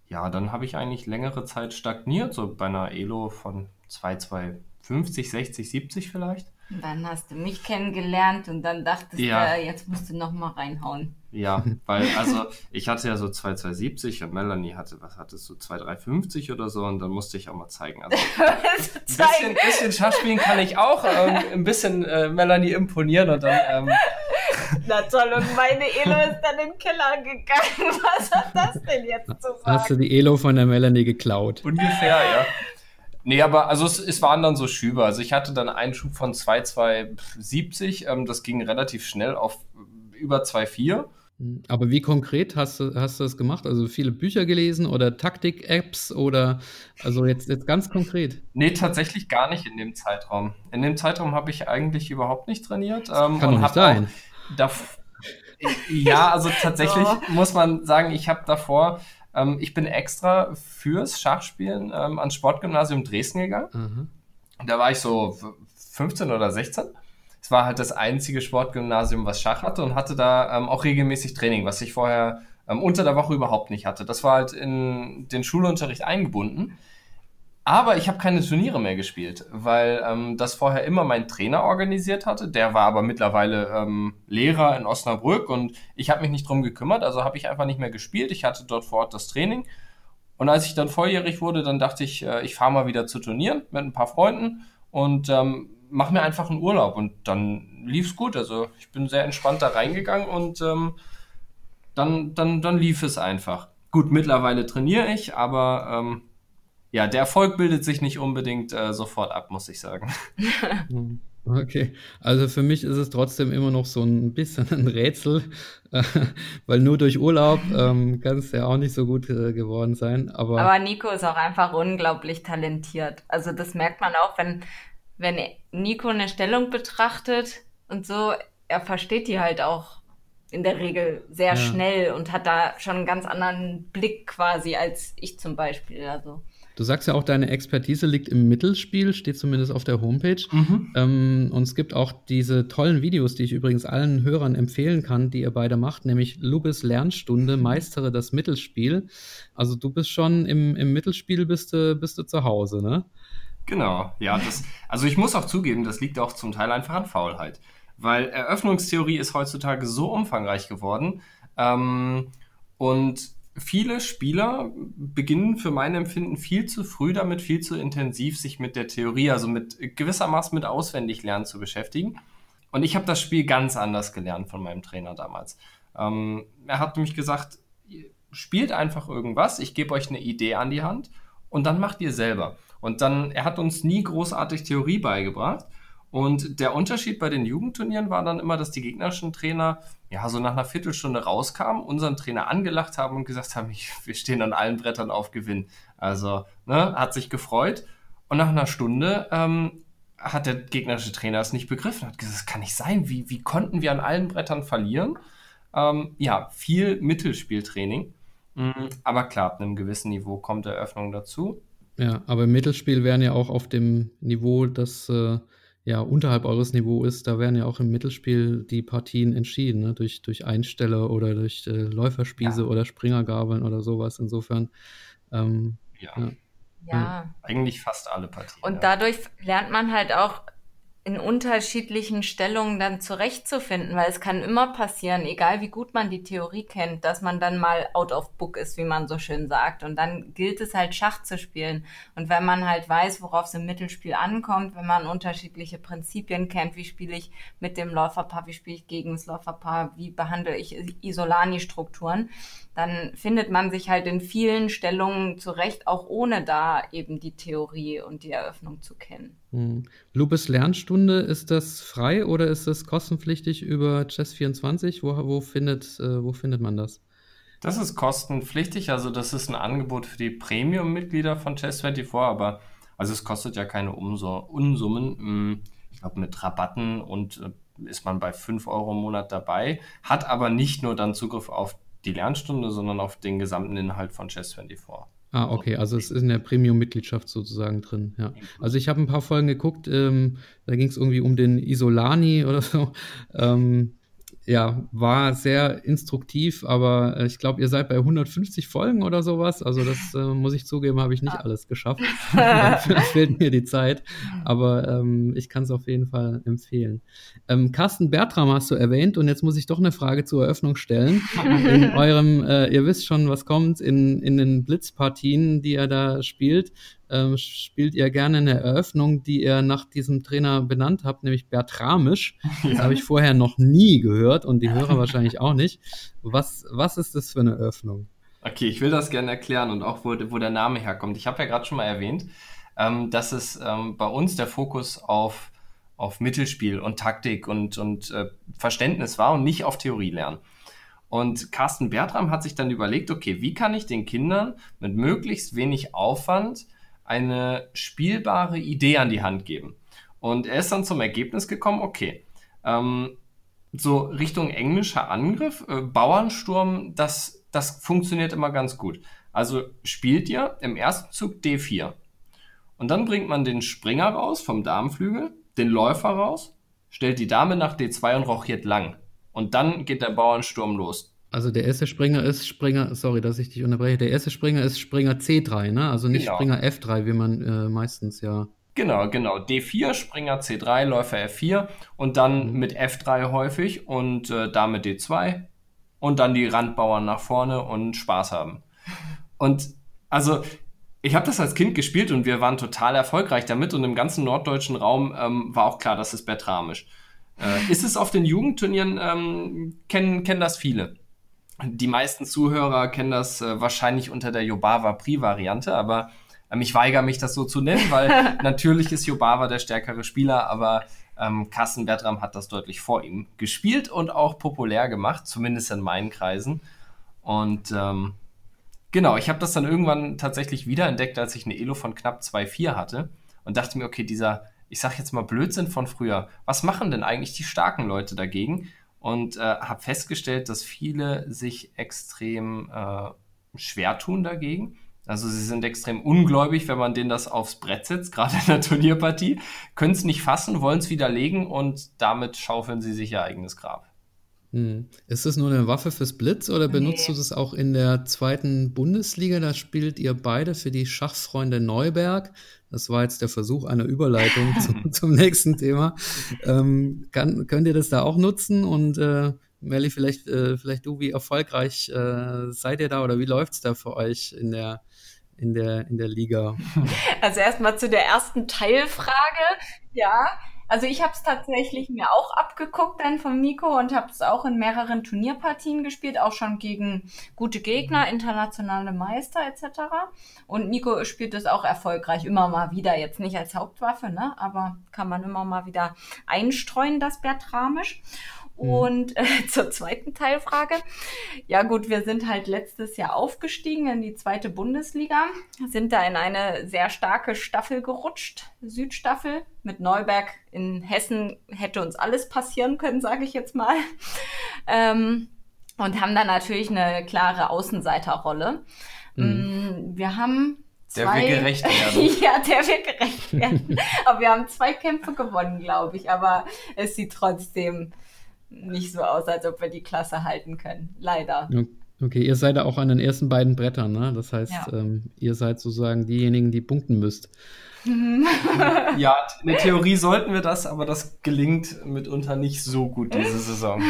[SPEAKER 2] ja, dann habe ich eigentlich längere Zeit stagniert, so bei einer Elo von 2, 2, 50, 60, 70 vielleicht.
[SPEAKER 3] Dann hast du mich kennengelernt und dann dachtest
[SPEAKER 2] Ja.
[SPEAKER 3] du, jetzt musst du noch mal reinhauen.
[SPEAKER 2] Ja, weil, also, ich hatte ja so 2270 und Melanie hatte, was hattest du, 2350 oder so und dann musste ich auch mal zeigen. Also, ein bisschen, bisschen Schachspielen kann ich auch, ähm, ein bisschen äh, Melanie imponieren und dann, ähm,
[SPEAKER 3] Na toll, und meine Elo ist dann in den Keller gegangen. Was hat das denn jetzt zu
[SPEAKER 1] Hast du
[SPEAKER 3] sagen?
[SPEAKER 1] die Elo von der Melanie geklaut?
[SPEAKER 2] ungefähr, ja. Nee, aber also es, es waren dann so Schübe. Also ich hatte dann einen Schub von 2,270. Ähm, das ging relativ schnell auf über 2,4.
[SPEAKER 1] Hm, Aber wie konkret hast du, hast du das gemacht? Also viele Bücher gelesen oder Taktik-Apps oder also jetzt, jetzt ganz konkret.
[SPEAKER 2] Nee, tatsächlich gar nicht in dem Zeitraum. In dem Zeitraum habe ich eigentlich überhaupt nicht trainiert. Ähm,
[SPEAKER 1] Kann doch
[SPEAKER 2] und
[SPEAKER 1] nicht
[SPEAKER 2] hab
[SPEAKER 1] sein.
[SPEAKER 2] Auch dav- ja, also tatsächlich
[SPEAKER 3] Doch.
[SPEAKER 2] muss man sagen, ich habe davor, ähm, ich bin extra fürs Schachspielen ähm, ans Sportgymnasium Dresden gegangen.
[SPEAKER 1] Aha.
[SPEAKER 2] Da war ich so 15 oder 16. Es war halt das einzige Sportgymnasium, was Schach hatte und hatte da ähm, auch regelmäßig Training, was ich vorher ähm, unter der Woche überhaupt nicht hatte. Das war halt in den Schulunterricht eingebunden. Aber ich habe keine Turniere mehr gespielt, weil ähm, das vorher immer mein Trainer organisiert hatte. Der war aber mittlerweile ähm, Lehrer in Osnabrück und ich habe mich nicht drum gekümmert, also habe ich einfach nicht mehr gespielt. Ich hatte dort vor Ort das Training. Und als ich dann volljährig wurde, dann dachte ich, äh, ich fahre mal wieder zu Turnieren mit ein paar Freunden und ähm, mache mir einfach einen Urlaub. Und dann lief's gut. Also ich bin sehr entspannt da reingegangen und ähm, dann, dann, dann lief es einfach. Gut, mittlerweile trainiere ich, aber ähm, ja, der Erfolg bildet sich nicht unbedingt äh, sofort ab, muss ich sagen.
[SPEAKER 1] Hm, Okay, also für mich ist es trotzdem immer noch so ein bisschen ein Rätsel, äh, weil nur durch Urlaub ähm, kann es ja auch nicht so gut äh, geworden sein. Aber,
[SPEAKER 3] Aber Nico ist auch einfach unglaublich talentiert. Also das merkt man auch, wenn, wenn Nico eine Stellung betrachtet und so, er versteht die halt auch in der Regel sehr
[SPEAKER 1] Ja.
[SPEAKER 3] schnell und hat da schon einen ganz anderen Blick quasi als ich zum Beispiel. Also
[SPEAKER 1] du sagst ja auch, deine Expertise liegt im Mittelspiel, steht zumindest auf der Homepage. Ähm, und es gibt auch diese tollen Videos, die ich übrigens allen Hörern empfehlen kann, die ihr beide macht, nämlich Lubes Lernstunde, meistere das Mittelspiel. Also du bist schon im, im Mittelspiel bist du, bist du zu Hause, ne?
[SPEAKER 2] Genau, ja, das, also ich muss auch zugeben, das liegt auch zum Teil einfach an Faulheit. Weil Eröffnungstheorie ist heutzutage so umfangreich geworden ähm, und viele Spieler beginnen für mein Empfinden viel zu früh damit, viel zu intensiv sich mit der Theorie, also mit gewissermaßen mit Auswendiglernen zu beschäftigen. Und ich habe das Spiel ganz anders gelernt von meinem Trainer damals. Ähm, er hat nämlich gesagt, spielt einfach irgendwas, ich gebe euch eine Idee an die Hand und dann macht ihr selber. Und dann, er hat uns nie großartig Theorie beigebracht. Und der Unterschied bei den Jugendturnieren war dann immer, dass die gegnerischen Trainer ja so nach einer Viertelstunde rauskamen, unseren Trainer angelacht haben und gesagt haben, ich, wir stehen an allen Brettern auf Gewinn. Also, ne, hat sich gefreut. Und nach einer Stunde ähm, hat der gegnerische Trainer es nicht begriffen, hat gesagt, das kann nicht sein. Wie, wie konnten wir an allen Brettern verlieren? Ähm, ja, viel Mittelspieltraining. Mhm, Aber klar, ab einem gewissen Niveau kommt Eröffnung dazu.
[SPEAKER 1] Ja, aber im Mittelspiel wären ja auch auf dem Niveau, das äh, ja unterhalb eures Niveau ist, da werden ja auch im Mittelspiel die Partien entschieden, ne? durch, durch Einsteller oder durch äh, Läuferspieße
[SPEAKER 2] Ja.
[SPEAKER 1] oder Springergabeln oder sowas. Insofern, ähm,
[SPEAKER 2] Ja,
[SPEAKER 1] Ja.
[SPEAKER 3] ja.
[SPEAKER 2] eigentlich fast alle Partien.
[SPEAKER 3] Und
[SPEAKER 2] ja.
[SPEAKER 3] dadurch lernt man halt auch in unterschiedlichen Stellungen dann zurechtzufinden, weil es kann immer passieren, egal wie gut man die Theorie kennt, dass man dann mal out of book ist, wie man so schön sagt. Und dann gilt es halt Schach zu spielen. Und wenn man halt weiß, worauf es im Mittelspiel ankommt, wenn man unterschiedliche Prinzipien kennt, wie spiele ich mit dem Läuferpaar, wie spiele ich gegen das Läuferpaar, wie behandle ich Isolani-Strukturen, dann findet man sich halt in vielen Stellungen zurecht, auch ohne da eben die Theorie und die Eröffnung zu kennen.
[SPEAKER 1] mh. Lupes Lernstunde, ist das frei oder ist das kostenpflichtig über Chess24? Wo, wo, findet, äh, wo findet man das?
[SPEAKER 2] Das ist kostenpflichtig, also das ist ein Angebot für die Premium-Mitglieder von Chess24, aber also es kostet ja keine Umso Unsummen. Mm, Ich glaube, mit Rabatten und äh, ist man bei 5 Euro im Monat dabei, hat aber nicht nur dann Zugriff auf die Lernstunde, sondern auf den gesamten Inhalt von Chess24.
[SPEAKER 1] Ah, okay, also es ist in der Premium-Mitgliedschaft sozusagen drin, ja. Also ich habe ein paar Folgen geguckt, ähm, da ging es irgendwie um den Isolani oder so. Ähm, ja, war sehr instruktiv, aber äh, ich glaube, ihr seid bei 150 Folgen oder sowas. Also das äh, muss ich zugeben, habe ich nicht ah. alles geschafft. Dafür fehlt mir die Zeit. Aber ähm, ich kann es auf jeden Fall empfehlen. Ähm, Carsten Bertram hast du erwähnt und jetzt muss ich doch eine Frage zur Eröffnung stellen. In eurem, äh, ihr wisst schon, was kommt, in, in den Blitzpartien, die er da spielt, ähm, spielt ihr gerne eine Eröffnung, die ihr nach diesem Trainer benannt habt, nämlich Bertramisch. Ja. Das habe ich vorher noch nie gehört und die Hörer wahrscheinlich auch nicht. Was, was ist das für eine Eröffnung?
[SPEAKER 2] Okay, ich will das gerne erklären und auch, wo, wo der Name herkommt. Ich habe ja gerade schon mal erwähnt, ähm, dass es ähm, bei uns der Fokus auf, auf Mittelspiel und Taktik und, und äh, Verständnis war und nicht auf Theorie lernen. Und Carsten Bertram hat sich dann überlegt, okay, wie kann ich den Kindern mit möglichst wenig Aufwand eine spielbare Idee an die Hand geben. Und er ist dann zum Ergebnis gekommen, okay, ähm, so Richtung englischer Angriff, äh, Bauernsturm, das, das funktioniert immer ganz gut. Also spielt ihr im ersten Zug D4. Und dann bringt man den Springer raus vom Darmflügel, den Läufer raus, stellt die Dame nach D2 und rochiert lang. Und dann geht der Bauernsturm los.
[SPEAKER 1] Also der erste Springer ist Springer, sorry, dass ich dich unterbreche, der erste Springer ist Springer C3, ne? Also nicht genau. Springer F3, wie man äh, meistens ja.
[SPEAKER 2] Genau, genau. D4, Springer C3, Läufer F4 und dann mhm. mit F3 häufig und äh, Dame D2 und dann die Randbauern nach vorne und Spaß haben. Und also ich habe das als Kind gespielt und wir waren total erfolgreich damit und im ganzen norddeutschen Raum ähm, war auch klar, das ist Bertramisch. Äh, ist es auf den Jugendturnieren, ähm, kennen, kennen das viele die meisten Zuhörer kennen das äh, wahrscheinlich unter der Yobava Pri-Variante, aber ähm, ich weigere mich, das so zu nennen, weil natürlich ist Yobava der stärkere Spieler, aber ähm, Carsten Bertram hat das deutlich vor ihm gespielt und auch populär gemacht, zumindest in meinen Kreisen. Und ähm, genau, ich habe das dann irgendwann tatsächlich wiederentdeckt, als ich eine Elo von knapp 2,4 hatte und dachte mir, okay, dieser, ich sag jetzt mal Blödsinn von früher, was machen denn eigentlich die starken Leute dagegen? Und äh, habe festgestellt, dass viele sich extrem äh, schwer tun dagegen. Also sie sind extrem ungläubig, wenn man denen das aufs Brett setzt, gerade in der Turnierpartie, können es nicht fassen, wollen es widerlegen und damit schaufeln sie sich ihr eigenes Grab.
[SPEAKER 1] Hm. Ist das nur eine Waffe fürs Blitz oder benutzt nee. du das auch in der zweiten Bundesliga? Da spielt ihr beide für die Schachfreunde Neuberg. Das war jetzt der Versuch einer Überleitung zum, zum, nächsten Thema. Ähm, kann, könnt ihr das da auch nutzen? Und äh, Melli, vielleicht, äh, vielleicht du, wie erfolgreich äh, seid ihr da oder wie läuft es da für euch in der, in der, in der Liga?
[SPEAKER 3] Also erstmal zu der ersten Teilfrage. Ja, also ich habe es tatsächlich mir auch abgeguckt dann von Nico und habe es auch in mehreren Turnierpartien gespielt, auch schon gegen gute Gegner, internationale Meister etc. Und Nico spielt es auch erfolgreich immer mal wieder, jetzt nicht als Hauptwaffe, ne? aber kann man immer mal wieder einstreuen, das Bertramisch. Mhm. Und äh, zur zweiten Teilfrage. Ja gut, wir sind halt letztes Jahr aufgestiegen in die zweite Bundesliga, sind da in eine sehr starke Staffel gerutscht, Südstaffel. Mit Neuberg in Hessen hätte uns alles passieren können, sage ich jetzt mal. Ähm, und haben da natürlich eine klare Außenseiterrolle. Mhm. Mm, wir haben
[SPEAKER 2] Zwei, der will gerecht werden.
[SPEAKER 3] ja, der will gerecht werden. aber wir haben zwei Kämpfe gewonnen, glaube ich. Aber es sieht trotzdem nicht so aus, als ob wir die Klasse halten können. Leider.
[SPEAKER 1] Okay, ihr seid ja auch an den ersten beiden Brettern, ne? Das heißt, ja. ähm, ihr seid sozusagen diejenigen, die punkten müsst.
[SPEAKER 2] ja, in der Theorie sollten wir das, aber das gelingt mitunter nicht so gut diese Saison.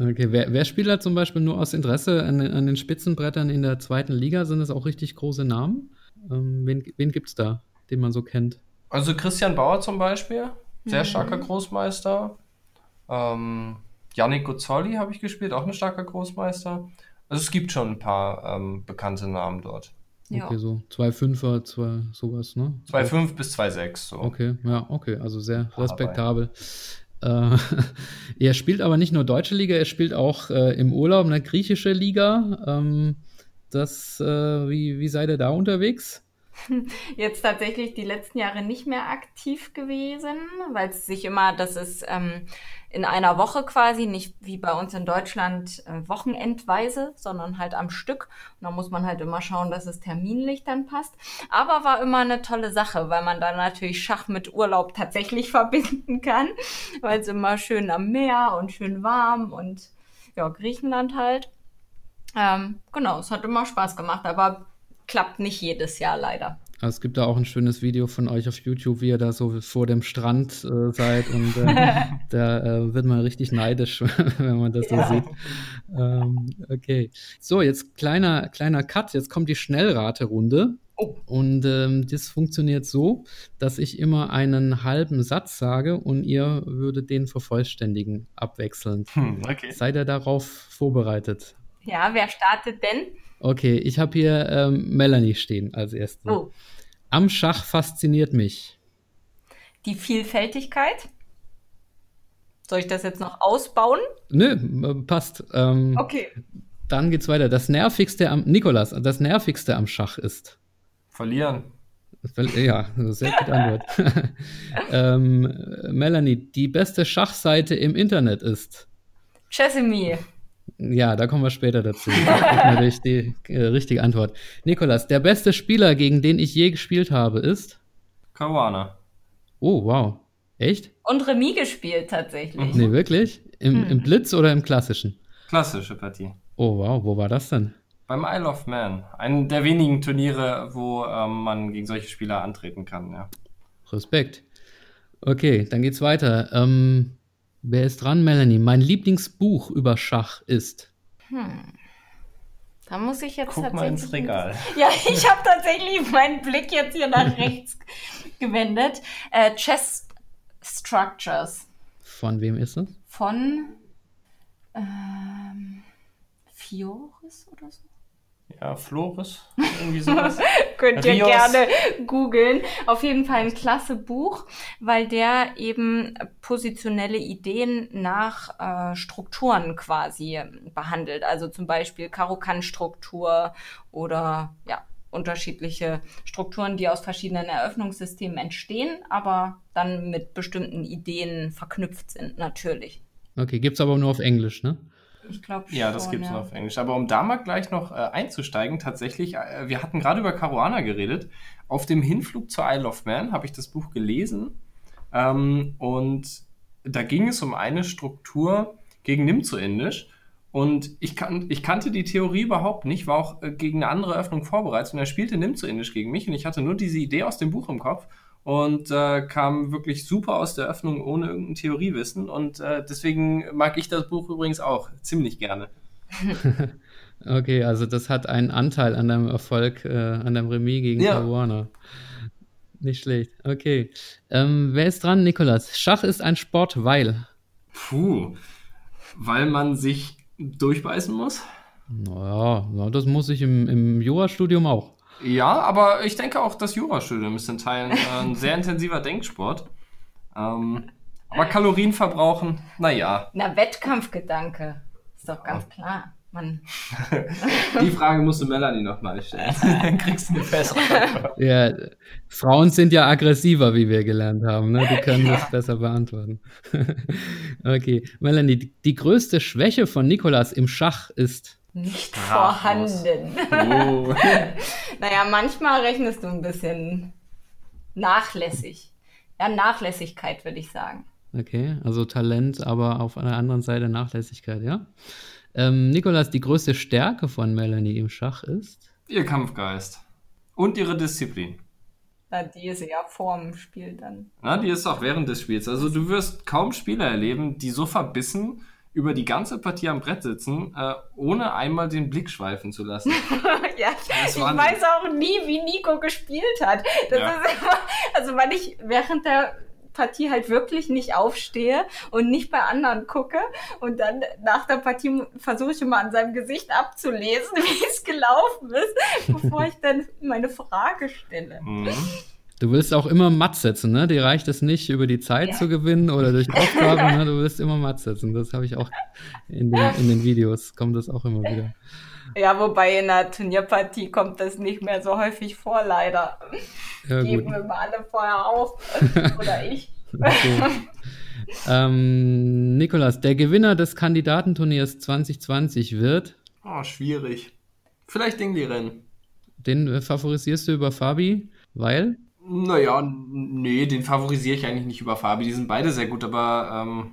[SPEAKER 1] Okay, wer, wer spielt da zum Beispiel nur aus Interesse an, an, den Spitzenbrettern in der zweiten Liga? Sind das auch richtig große Namen? Ähm, wen wen gibt es da, den man so kennt?
[SPEAKER 2] Also Christian Bauer zum Beispiel, sehr mhm. starker Großmeister. Ähm, Yannick Guzzoli habe ich gespielt, auch ein starker Großmeister. Also es gibt schon ein paar ähm, bekannte Namen dort.
[SPEAKER 1] Ja. Okay, so 2,5er, zwei, sowas, ne?
[SPEAKER 2] 2,5 bis 2,6 so.
[SPEAKER 1] Okay, ja, okay, also sehr respektabel. Äh, er spielt aber nicht nur deutsche Liga, er spielt auch äh, im Urlaub eine griechische Liga. Ähm, das, äh, wie, wie seid ihr da unterwegs?
[SPEAKER 3] Jetzt tatsächlich die letzten Jahre nicht mehr aktiv gewesen, weil es sich immer, das ist ähm, in einer Woche quasi, nicht wie bei uns in Deutschland äh, wochenendweise, sondern halt am Stück. Und da muss man halt immer schauen, dass es terminlich dann passt. Aber war immer eine tolle Sache, weil man dann natürlich Schach mit Urlaub tatsächlich verbinden kann, weil es immer schön am Meer und schön warm und ja, Griechenland halt. Ähm, genau, es hat immer Spaß gemacht, aber klappt nicht jedes Jahr leider.
[SPEAKER 1] Also es gibt da auch ein schönes Video von euch auf YouTube, wie ihr da so vor dem Strand äh, seid und äh, da äh, wird man richtig neidisch, wenn man das ja. so sieht. Ähm, okay. So, jetzt kleiner, kleiner Cut. Jetzt kommt die Schnellraterunde. Oh. Und ähm, das funktioniert so, dass ich immer einen halben Satz sage und ihr würdet den vervollständigen abwechselnd. Hm, okay. Seid ihr darauf vorbereitet?
[SPEAKER 3] Ja, wer startet denn?
[SPEAKER 1] Okay, ich habe hier ähm, Melanie stehen als erste. Oh. Am Schach fasziniert mich.
[SPEAKER 3] Die Vielfältigkeit. Soll ich das jetzt noch ausbauen?
[SPEAKER 1] Nö, äh, passt. Ähm,
[SPEAKER 3] okay.
[SPEAKER 1] Dann geht's weiter. Das nervigste am Nikolas, das nervigste am Schach ist.
[SPEAKER 2] Verlieren.
[SPEAKER 1] Ja, sehr gute Antwort. ähm, Melanie, die beste Schachseite im Internet ist.
[SPEAKER 3] Chessemy.
[SPEAKER 1] Ja, da kommen wir später dazu. Das ist natürlich die äh, richtige Antwort. Nikolas, der beste Spieler, gegen den ich je gespielt habe, ist?
[SPEAKER 2] Caruana.
[SPEAKER 1] Oh, wow. Echt?
[SPEAKER 3] Und Remis gespielt tatsächlich.
[SPEAKER 1] Nee, wirklich? Im, hm. Im Blitz oder im Klassischen?
[SPEAKER 2] Klassische Partie.
[SPEAKER 1] Oh, wow. Wo war das denn?
[SPEAKER 2] Beim Isle of Man. Ein der wenigen Turniere, wo ähm, man gegen solche Spieler antreten kann, ja.
[SPEAKER 1] Respekt. Okay, dann geht's weiter. Ähm, Wer ist dran, Melanie? Mein Lieblingsbuch über Schach ist. Hm.
[SPEAKER 3] Da muss ich jetzt
[SPEAKER 2] Guck tatsächlich. Mal ins Regal.
[SPEAKER 3] Ja, ich habe tatsächlich meinen Blick jetzt hier nach rechts gewendet. Äh, Chess Structures.
[SPEAKER 1] Von wem ist es?
[SPEAKER 3] Von ähm, Fioris oder so.
[SPEAKER 2] Ja, Flores, irgendwie sowas.
[SPEAKER 3] Könnt ihr Rios. gerne googeln. Auf jeden Fall ein klasse Buch, weil der eben positionelle Ideen nach äh, Strukturen quasi behandelt. Also zum Beispiel Karokan-Struktur oder ja, unterschiedliche Strukturen, die aus verschiedenen Eröffnungssystemen entstehen, aber dann mit bestimmten Ideen verknüpft sind, natürlich.
[SPEAKER 1] Okay, gibt es aber nur auf Englisch, ne?
[SPEAKER 3] Ich glaube schon.
[SPEAKER 2] Ja, das gibt es ja. auf Englisch. Aber um da mal gleich noch äh, einzusteigen, tatsächlich, äh, wir hatten gerade über Caruana geredet. Auf dem Hinflug zur Isle of Man habe ich das Buch gelesen. Ähm, und da ging es um eine Struktur gegen Nimzo-Indisch. Und ich, kan ich kannte die Theorie überhaupt nicht, war auch äh, gegen eine andere Öffnung vorbereitet. Und er spielte Nimzo-Indisch gegen mich. Und ich hatte nur diese Idee aus dem Buch im Kopf und äh, kam wirklich super aus der Öffnung ohne irgendein Theoriewissen. Und äh, deswegen mag ich das Buch übrigens auch ziemlich gerne.
[SPEAKER 1] okay, also das hat einen Anteil an deinem Erfolg, äh, an deinem Remis gegen ja. Warner. Nicht schlecht. Okay. Ähm, wer ist dran, Nikolas? Schach ist ein Sport, weil.
[SPEAKER 2] Puh. Weil man sich durchbeißen muss?
[SPEAKER 1] Naja, das muss ich im, im Jurastudium auch.
[SPEAKER 2] Ja, aber ich denke auch, das Jurastudium ist in Teilen äh, ein sehr intensiver Denksport. Ähm, aber Kalorien verbrauchen, naja.
[SPEAKER 3] Na, Wettkampfgedanke. Ist doch ganz ja. klar. Man.
[SPEAKER 2] Die Frage musst du Melanie nochmal stellen. Dann kriegst du eine bessere
[SPEAKER 1] Antwort. Ja, Frauen sind ja aggressiver, wie wir gelernt haben. Ne? Die können ja. das besser beantworten. okay, Melanie, die, die größte Schwäche von Nikolas im Schach ist
[SPEAKER 3] nicht vorhanden. Oh. naja, manchmal rechnest du ein bisschen nachlässig. Ja, Nachlässigkeit würde ich sagen.
[SPEAKER 1] Okay, also Talent, aber auf einer anderen Seite Nachlässigkeit, ja? Ähm, Nikolas, die größte Stärke von Melanie im Schach ist?
[SPEAKER 2] Ihr Kampfgeist. Und ihre Disziplin.
[SPEAKER 3] Na, die ist ja vorm Spiel dann.
[SPEAKER 2] Na, die ist auch während des Spiels. Also du wirst kaum Spieler erleben, die so verbissen über die ganze Partie am Brett sitzen, äh, ohne einmal den Blick schweifen zu lassen.
[SPEAKER 3] ja, ich weiß auch nie, wie Nico gespielt hat. Das ja. ist immer, also weil ich während der Partie halt wirklich nicht aufstehe und nicht bei anderen gucke und dann nach der Partie versuche ich immer an seinem Gesicht abzulesen, wie es gelaufen ist, bevor ich dann meine Frage stelle. Mhm.
[SPEAKER 1] Du willst auch immer matt setzen, ne? Dir reicht es nicht, über die Zeit ja. zu gewinnen oder durch Aufgaben, ne? Du willst immer matt setzen. Das habe ich auch in den, in den Videos, kommt das auch immer wieder.
[SPEAKER 3] Ja, wobei in der Turnierpartie kommt das nicht mehr so häufig vor, leider. Ja, Geben wir mal alle vorher auf. Oder ich. Okay.
[SPEAKER 1] ähm, Nikolas, der Gewinner des Kandidatenturniers 2020 wird.
[SPEAKER 2] Oh, schwierig. Vielleicht Dingli-Rennen.
[SPEAKER 1] Den favorisierst du über Fabi, weil?
[SPEAKER 2] Naja, nee, den favorisiere ich eigentlich nicht über Fabi. Die sind beide sehr gut, aber ähm,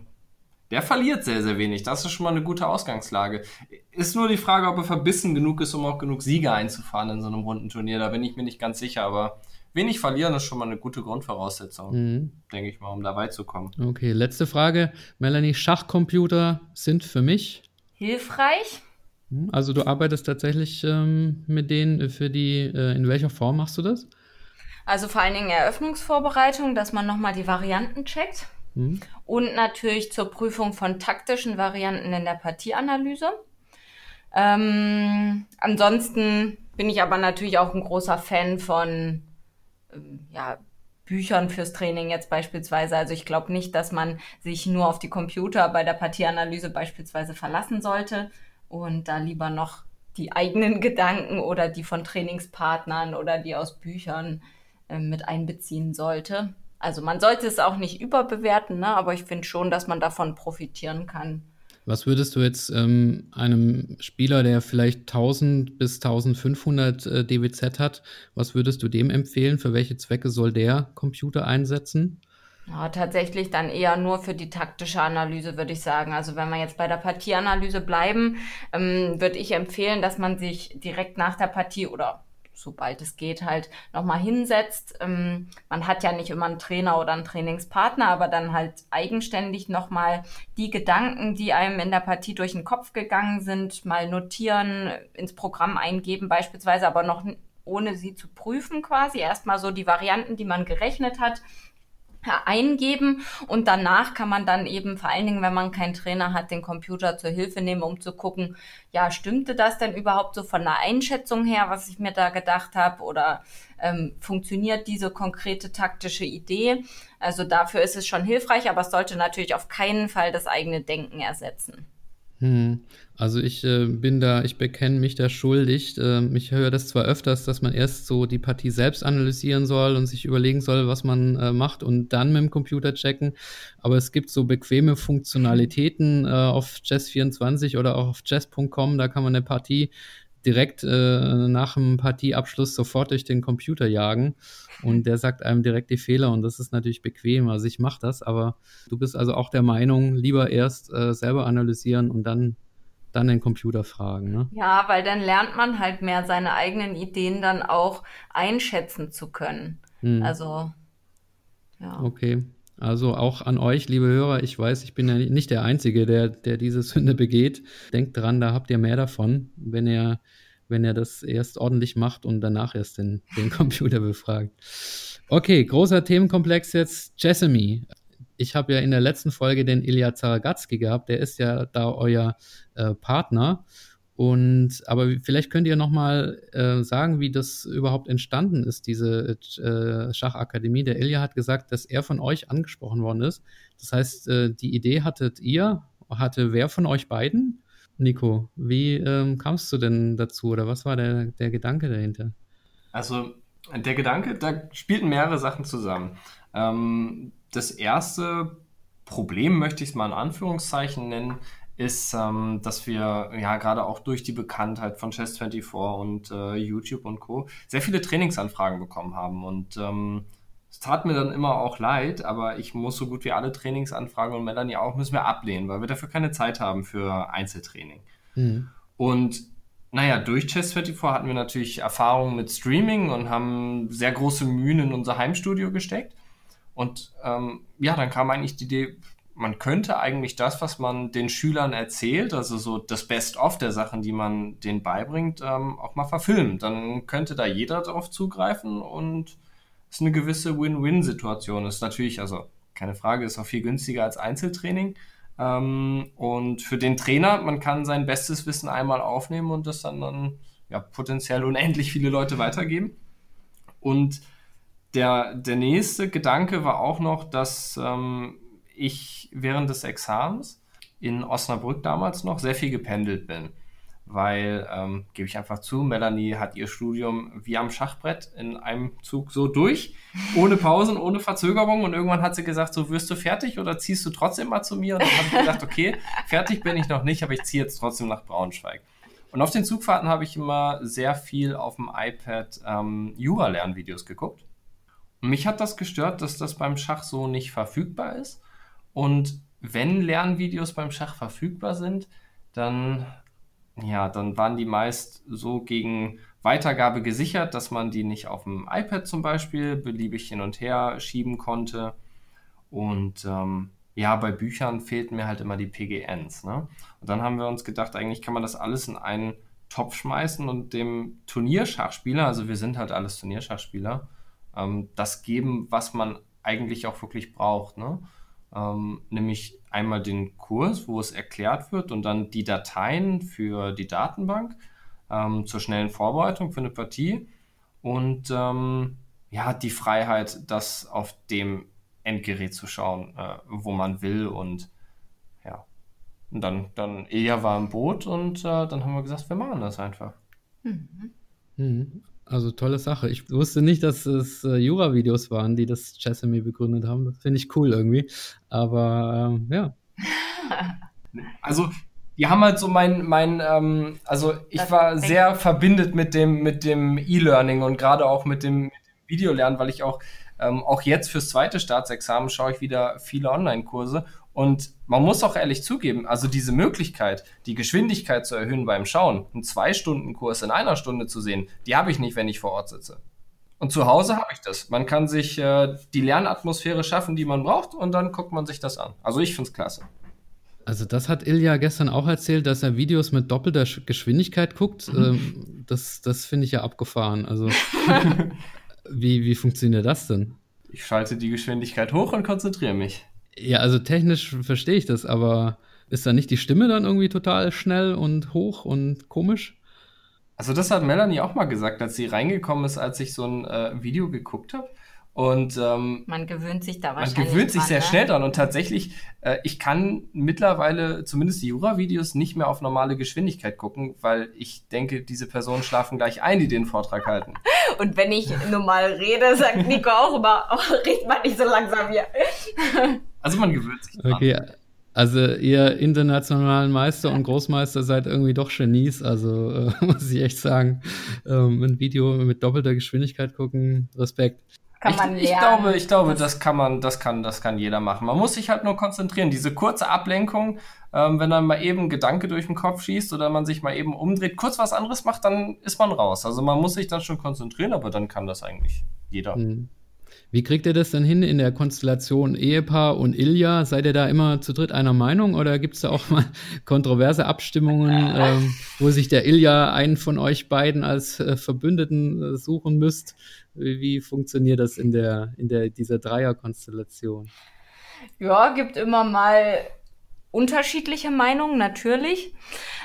[SPEAKER 2] der verliert sehr, sehr wenig. Das ist schon mal eine gute Ausgangslage. Ist nur die Frage, ob er verbissen genug ist, um auch genug Siege einzufahren in so einem runden Turnier. Da bin ich mir nicht ganz sicher, aber wenig verlieren ist schon mal eine gute Grundvoraussetzung, mhm. denke ich mal, um da weit zu kommen.
[SPEAKER 1] Okay, letzte Frage. Melanie, Schachcomputer sind für mich
[SPEAKER 3] hilfreich.
[SPEAKER 1] Hm, also du arbeitest tatsächlich ähm, mit denen für die, äh, in welcher Form machst du das?
[SPEAKER 3] Also vor allen Dingen Eröffnungsvorbereitung, dass man nochmal die Varianten checkt. Mhm. Und natürlich zur Prüfung von taktischen Varianten in der Partieanalyse. Ähm, ansonsten bin ich aber natürlich auch ein großer Fan von ähm, ja, Büchern fürs Training jetzt beispielsweise. Also ich glaube nicht, dass man sich nur auf die Computer bei der Partieanalyse beispielsweise verlassen sollte und da lieber noch die eigenen Gedanken oder die von Trainingspartnern oder die aus Büchern mit einbeziehen sollte. Also man sollte es auch nicht überbewerten, ne? aber ich finde schon, dass man davon profitieren kann.
[SPEAKER 1] Was würdest du jetzt ähm, einem Spieler, der vielleicht 1000 bis 1500 äh, DWZ hat, was würdest du dem empfehlen? Für welche Zwecke soll der Computer einsetzen?
[SPEAKER 3] Ja, tatsächlich dann eher nur für die taktische Analyse, würde ich sagen. Also wenn wir jetzt bei der Partieanalyse bleiben, ähm, würde ich empfehlen, dass man sich direkt nach der Partie oder sobald es geht, halt nochmal hinsetzt. Ähm, man hat ja nicht immer einen Trainer oder einen Trainingspartner, aber dann halt eigenständig nochmal die Gedanken, die einem in der Partie durch den Kopf gegangen sind, mal notieren, ins Programm eingeben beispielsweise, aber noch ohne sie zu prüfen quasi. Erstmal so die Varianten, die man gerechnet hat, eingeben und danach kann man dann eben vor allen Dingen, wenn man keinen Trainer hat, den Computer zur Hilfe nehmen, um zu gucken, ja, stimmte das denn überhaupt so von der Einschätzung her, was ich mir da gedacht habe oder ähm, funktioniert diese konkrete taktische Idee? Also dafür ist es schon hilfreich, aber es sollte natürlich auf keinen Fall das eigene Denken ersetzen.
[SPEAKER 1] Hm. Also ich äh, bin da, ich bekenne mich da schuldig. Ähm, ich höre das zwar öfters, dass man erst so die Partie selbst analysieren soll und sich überlegen soll, was man äh, macht und dann mit dem Computer checken. Aber es gibt so bequeme Funktionalitäten äh, auf Chess24 oder auch auf chess.com. Da kann man eine Partie direkt äh, nach dem Partieabschluss sofort durch den Computer jagen und der sagt einem direkt die Fehler und das ist natürlich bequem. Also ich mache das, aber du bist also auch der Meinung, lieber erst äh, selber analysieren und dann dann den Computer fragen, ne?
[SPEAKER 3] Ja, weil dann lernt man halt mehr seine eigenen Ideen dann auch einschätzen zu können. Hm. Also
[SPEAKER 1] ja. Okay. Also auch an euch, liebe Hörer, ich weiß, ich bin ja nicht der Einzige, der, der diese Sünde begeht. Denkt dran, da habt ihr mehr davon, wenn ihr, wenn ihr das erst ordentlich macht und danach erst den, den Computer befragt. Okay, großer Themenkomplex jetzt. Jessamy. Ich habe ja in der letzten Folge den Ilya Zaragatzki gehabt, der ist ja da euer äh, Partner. Und aber vielleicht könnt ihr noch mal äh, sagen, wie das überhaupt entstanden ist, diese äh, Schachakademie. Der Ilja hat gesagt, dass er von euch angesprochen worden ist. Das heißt, äh, die Idee hattet ihr, hatte wer von euch beiden? Nico, wie ähm, kamst du denn dazu oder was war der, der Gedanke dahinter?
[SPEAKER 2] Also der Gedanke, da spielten mehrere Sachen zusammen. Ähm, das erste Problem möchte ich es mal in Anführungszeichen nennen, ist, ähm, dass wir ja gerade auch durch die Bekanntheit von Chess24 und äh, YouTube und Co. sehr viele Trainingsanfragen bekommen haben. Und ähm, es tat mir dann immer auch leid, aber ich muss so gut wie alle Trainingsanfragen und Melanie auch müssen wir ablehnen, weil wir dafür keine Zeit haben für Einzeltraining. Mhm. Und naja, durch Chess24 hatten wir natürlich Erfahrungen mit Streaming und haben sehr große Mühen in unser Heimstudio gesteckt. Und ähm, ja, dann kam eigentlich die Idee, man könnte eigentlich das, was man den Schülern erzählt, also so das Best-of der Sachen, die man denen beibringt, ähm, auch mal verfilmen. Dann könnte da jeder darauf zugreifen und es ist eine gewisse Win-Win-Situation. Ist natürlich, also keine Frage, ist auch viel günstiger als Einzeltraining. Ähm, und für den Trainer, man kann sein bestes Wissen einmal aufnehmen und das dann, dann ja, potenziell unendlich viele Leute weitergeben. Und der, der nächste Gedanke war auch noch, dass ähm, ich während des Examens in Osnabrück damals noch sehr viel gependelt bin. weil, ähm, gebe ich einfach zu, Melanie hat ihr Studium wie am Schachbrett in einem Zug so durch, ohne Pausen, ohne Verzögerung und irgendwann hat sie gesagt, so wirst du fertig oder ziehst du trotzdem mal zu mir? Und dann habe ich gesagt, okay, fertig bin ich noch nicht, aber ich ziehe jetzt trotzdem nach Braunschweig. Und auf den Zugfahrten habe ich immer sehr viel auf dem iPad ähm, Jura-Lernvideos geguckt. Und mich hat das gestört, dass das beim Schach so nicht verfügbar ist. Und wenn Lernvideos beim Schach verfügbar sind, dann ja, dann waren die meist so gegen Weitergabe gesichert, dass man die nicht auf dem iPad zum Beispiel beliebig hin und her schieben konnte. Und ähm, ja, bei Büchern fehlten mir halt immer die PGNs. Ne? Und dann haben wir uns gedacht, eigentlich kann man das alles in einen Topf schmeißen und dem Turnierschachspieler, also wir sind halt alles Turnierschachspieler, ähm, das geben, was man eigentlich auch wirklich braucht. Ne? Ähm, nämlich einmal den Kurs, wo es erklärt wird und dann die Dateien für die Datenbank ähm, zur schnellen Vorbereitung für eine Partie und ähm, ja, die Freiheit, das auf dem Endgerät zu schauen, äh, wo man will und ja. Und dann, dann Ilja war im Boot und äh, dann haben wir gesagt, wir machen das einfach.
[SPEAKER 1] Mhm. Mhm. Also tolle Sache. Ich wusste nicht, dass es äh, Jura-Videos waren, die das Chessamy begründet haben. Das finde ich cool irgendwie. Aber ähm, ja.
[SPEAKER 2] Also die haben halt so mein, mein ähm, also ich das war sehr verbindet mit dem, mit dem E-Learning und gerade auch mit dem, mit dem Videolernen, weil ich auch, ähm, auch jetzt fürs zweite Staatsexamen schaue ich wieder viele Online-Kurse und man muss auch ehrlich zugeben, also diese Möglichkeit, die Geschwindigkeit zu erhöhen beim Schauen, einen Zwei-Stunden-Kurs in einer Stunde zu sehen, die habe ich nicht, wenn ich vor Ort sitze. Und zu Hause habe ich das. Man kann sich äh, die Lernatmosphäre schaffen, die man braucht, und dann guckt man sich das an. Also ich finde es klasse.
[SPEAKER 1] Also das hat Ilja gestern auch erzählt, dass er Videos mit doppelter Geschwindigkeit guckt. Mhm. Das das finde ich ja abgefahren. Also wie, wie funktioniert das denn?
[SPEAKER 2] Ich schalte die Geschwindigkeit hoch und konzentriere mich.
[SPEAKER 1] Ja, also technisch verstehe ich das, aber ist da nicht die Stimme dann irgendwie total schnell und hoch und komisch?
[SPEAKER 2] Also das hat Melanie auch mal gesagt, als sie reingekommen ist, als ich so ein äh, Video geguckt habe. Und ähm,
[SPEAKER 3] man gewöhnt sich da
[SPEAKER 2] wahrscheinlich. Man gewöhnt sich dran, sehr ne? schnell dran. Und tatsächlich, äh, ich kann mittlerweile zumindest die Jura-Videos nicht mehr auf normale Geschwindigkeit gucken, weil ich denke, diese Personen schlafen gleich ein, die den Vortrag halten.
[SPEAKER 3] Und wenn ich normal rede, sagt Nico auch immer, oh, redet man nicht so langsam hier.
[SPEAKER 2] Also man gewöhnt sich
[SPEAKER 1] dran. Okay. Also ihr internationalen Meister und Großmeister seid irgendwie doch Genies, also äh, muss ich echt sagen. Ähm, ein Video mit doppelter Geschwindigkeit gucken, Respekt.
[SPEAKER 3] Kann man
[SPEAKER 2] ich, ich glaube, ich glaube, das kann man, das kann, das kann jeder machen. Man muss sich halt nur konzentrieren. Diese kurze Ablenkung, ähm, wenn dann mal eben ein Gedanke durch den Kopf schießt oder man sich mal eben umdreht, kurz was anderes macht, dann ist man raus. Also man muss sich dann schon konzentrieren, aber dann kann das eigentlich jeder. Mhm.
[SPEAKER 1] Wie kriegt ihr das denn hin in der Konstellation Ehepaar und Ilja? Seid ihr da immer zu dritt einer Meinung oder gibt es da auch mal kontroverse Abstimmungen, ähm, wo sich der Ilja einen von euch beiden als äh, Verbündeten äh, suchen müsst? Wie, wie, funktioniert das in der, in der, dieser Dreierkonstellation?
[SPEAKER 3] Ja, gibt immer mal unterschiedliche Meinungen, natürlich,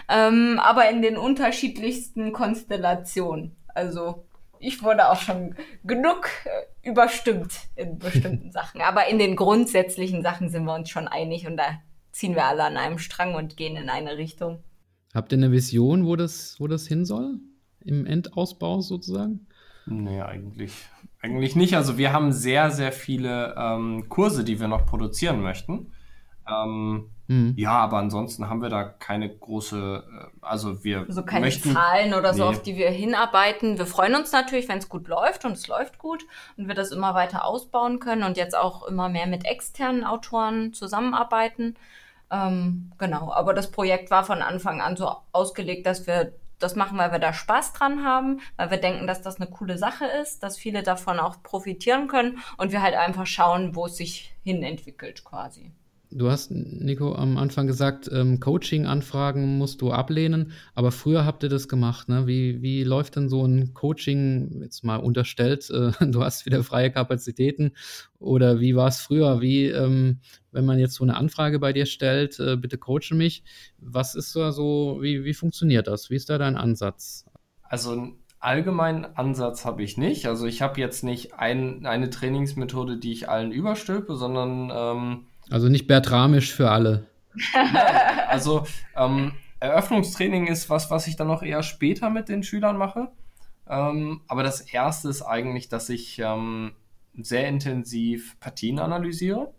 [SPEAKER 3] ähm, aber in den unterschiedlichsten Konstellationen. Also ich wurde auch schon genug äh, überstimmt in bestimmten Sachen. Aber in den grundsätzlichen Sachen sind wir uns schon einig und da ziehen wir alle an einem Strang und gehen in eine Richtung.
[SPEAKER 1] Habt ihr eine Vision, wo das, wo das hin soll? Im Endausbau sozusagen?
[SPEAKER 2] Nee, eigentlich, eigentlich nicht. Also wir haben sehr, sehr viele ähm, Kurse, die wir noch produzieren möchten. Ähm, Mhm. Ja, aber ansonsten haben wir da keine große, äh, also wir.
[SPEAKER 3] So keine
[SPEAKER 2] möchten,
[SPEAKER 3] Zahlen oder so, auf die wir hinarbeiten. Wir freuen uns natürlich, wenn es gut läuft und es läuft gut und wir das immer weiter ausbauen können und jetzt auch immer mehr mit externen Autoren zusammenarbeiten. Ähm, genau, aber das Projekt war von Anfang an so ausgelegt, dass wir das machen, weil wir da Spaß dran haben, weil wir denken, dass das eine coole Sache ist, dass viele davon auch profitieren können und wir halt einfach schauen, wo es sich hin entwickelt quasi.
[SPEAKER 1] Du hast, Nico, am Anfang gesagt, ähm, Coaching-Anfragen musst du ablehnen, aber früher habt ihr das gemacht. Ne? Wie, wie läuft denn so ein Coaching, jetzt mal unterstellt, äh, du hast wieder freie Kapazitäten oder wie war es früher? Wie, ähm, wenn man jetzt so eine Anfrage bei dir stellt, äh, bitte coache mich, was ist da so, wie, wie funktioniert das? Wie ist da dein Ansatz?
[SPEAKER 2] Also einen allgemeinen Ansatz habe ich nicht. Also ich habe jetzt nicht ein, eine Trainingsmethode, die ich allen überstülpe, sondern ähm,
[SPEAKER 1] also nicht Bertramisch für alle.
[SPEAKER 2] also ähm, Eröffnungstraining ist was, was ich dann noch eher später mit den Schülern mache. Ähm, aber das erste ist eigentlich, dass ich ähm, sehr intensiv Partien analysiere.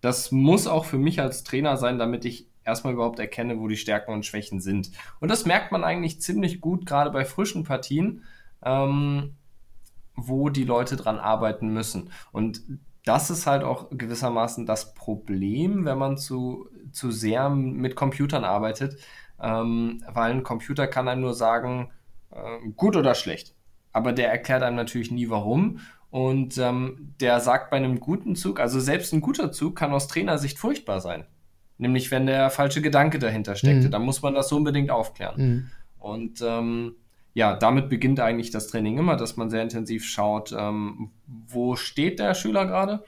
[SPEAKER 2] Das muss auch für mich als Trainer sein, damit ich erstmal überhaupt erkenne, wo die Stärken und Schwächen sind. Und das merkt man eigentlich ziemlich gut, gerade bei frischen Partien, ähm, wo die Leute dran arbeiten müssen. Und das ist halt auch gewissermaßen das Problem, wenn man zu, zu sehr mit Computern arbeitet, ähm, weil ein Computer kann einem nur sagen, äh, gut oder schlecht. Aber der erklärt einem natürlich nie warum. Und ähm, der sagt bei einem guten Zug, also selbst ein guter Zug kann aus Trainersicht furchtbar sein. Nämlich wenn der falsche Gedanke dahinter steckte. Mhm. Dann muss man das so unbedingt aufklären. Mhm. Und ähm, ja, damit beginnt eigentlich das Training immer, dass man sehr intensiv schaut, ähm, wo steht der Schüler gerade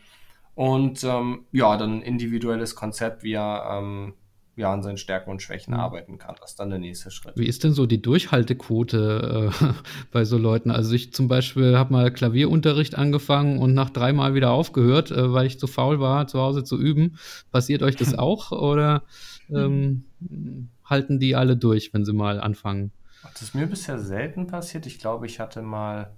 [SPEAKER 2] und ähm, ja, dann individuelles Konzept, wie er ähm, ja, an seinen Stärken und Schwächen mhm. arbeiten kann. Das ist dann der nächste Schritt.
[SPEAKER 1] Wie ist denn so die Durchhaltequote äh, bei so Leuten? Also ich zum Beispiel habe mal Klavierunterricht angefangen und nach dreimal wieder aufgehört, äh, weil ich zu faul war, zu Hause zu üben. Passiert euch das auch oder ähm, halten die alle durch, wenn sie mal anfangen?
[SPEAKER 2] Das ist mir bisher selten passiert. Ich glaube, ich hatte mal,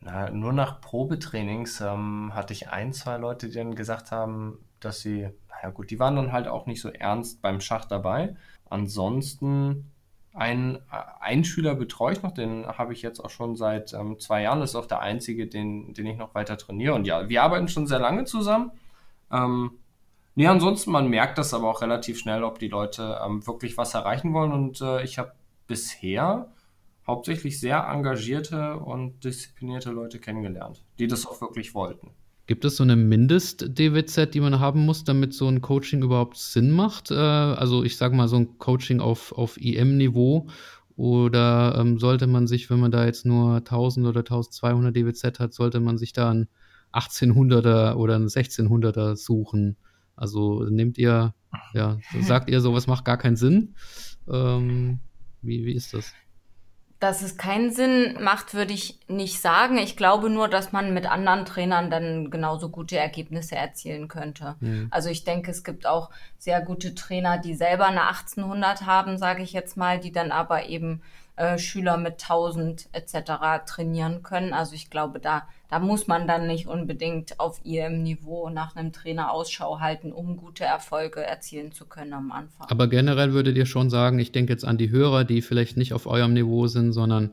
[SPEAKER 2] na, nur nach Probetrainings ähm, hatte ich ein, zwei Leute, die dann gesagt haben, dass sie, naja gut, die waren dann halt auch nicht so ernst beim Schach dabei. Ansonsten ein, ein Schüler betreue ich noch, den habe ich jetzt auch schon seit ähm, zwei Jahren. Das ist auch der einzige, den, den ich noch weiter trainiere. Und ja, wir arbeiten schon sehr lange zusammen. Ähm, nee, ansonsten, man merkt das aber auch relativ schnell, ob die Leute ähm, wirklich was erreichen wollen. Und äh, ich habe bisher hauptsächlich sehr engagierte und disziplinierte Leute kennengelernt, die das auch wirklich wollten.
[SPEAKER 1] Gibt es so eine Mindest-DWZ, die man haben muss, damit so ein Coaching überhaupt Sinn macht? Äh, also ich sage mal so ein Coaching auf, auf IM-Niveau oder ähm, sollte man sich, wenn man da jetzt nur 1000 oder 1200 DWZ hat, sollte man sich da ein 1800er oder ein 1600er suchen? Also nehmt ihr, ja, sagt ihr, sowas macht gar keinen Sinn? Ähm, wie, wie ist das?
[SPEAKER 3] Dass es keinen Sinn macht, würde ich nicht sagen. Ich glaube nur, dass man mit anderen Trainern dann genauso gute Ergebnisse erzielen könnte. Mhm. Also ich denke, es gibt auch sehr gute Trainer, die selber eine 1800 haben, sage ich jetzt mal, die dann aber eben äh, Schüler mit 1000 etc. trainieren können. Also ich glaube, da, da muss man dann nicht unbedingt auf ihrem Niveau nach einem Trainer Ausschau halten, um gute Erfolge erzielen zu können am Anfang.
[SPEAKER 1] Aber generell würdet ihr schon sagen, ich denke jetzt an die Hörer, die vielleicht nicht auf eurem Niveau sind, sondern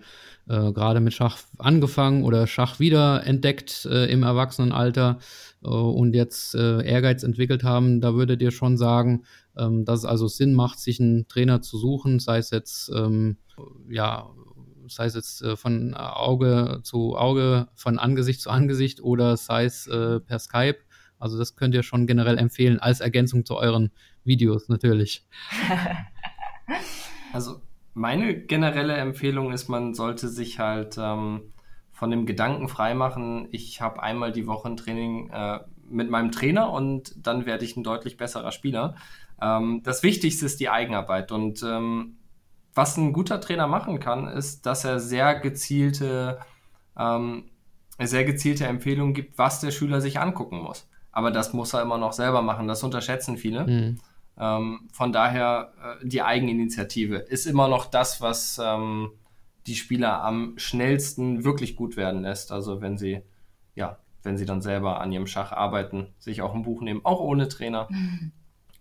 [SPEAKER 1] äh, gerade mit Schach angefangen oder Schach wieder entdeckt äh, im Erwachsenenalter äh, und jetzt äh, Ehrgeiz entwickelt haben, da würdet ihr schon sagen, ähm, dass es also Sinn macht, sich einen Trainer zu suchen, sei es jetzt ähm, ja, sei es jetzt äh, von Auge zu Auge, von Angesicht zu Angesicht oder sei es äh, per Skype. Also das könnt ihr schon generell empfehlen als Ergänzung zu euren Videos natürlich.
[SPEAKER 2] Also meine generelle Empfehlung ist, man sollte sich halt ähm, von dem Gedanken freimachen, ich habe einmal die Woche ein Training äh, mit meinem Trainer und dann werde ich ein deutlich besserer Spieler. Ähm, das Wichtigste ist die Eigenarbeit und ähm, was ein guter Trainer machen kann, ist, dass er sehr gezielte, ähm, sehr gezielte Empfehlungen gibt, was der Schüler sich angucken muss. Aber das muss er immer noch selber machen. Das unterschätzen viele. Mhm. Ähm, von daher äh, die Eigeninitiative ist immer noch das, was ähm, die Spieler am schnellsten wirklich gut werden lässt. Also wenn sie, ja, wenn sie dann selber an ihrem Schach arbeiten, sich auch ein Buch nehmen, auch ohne Trainer mhm.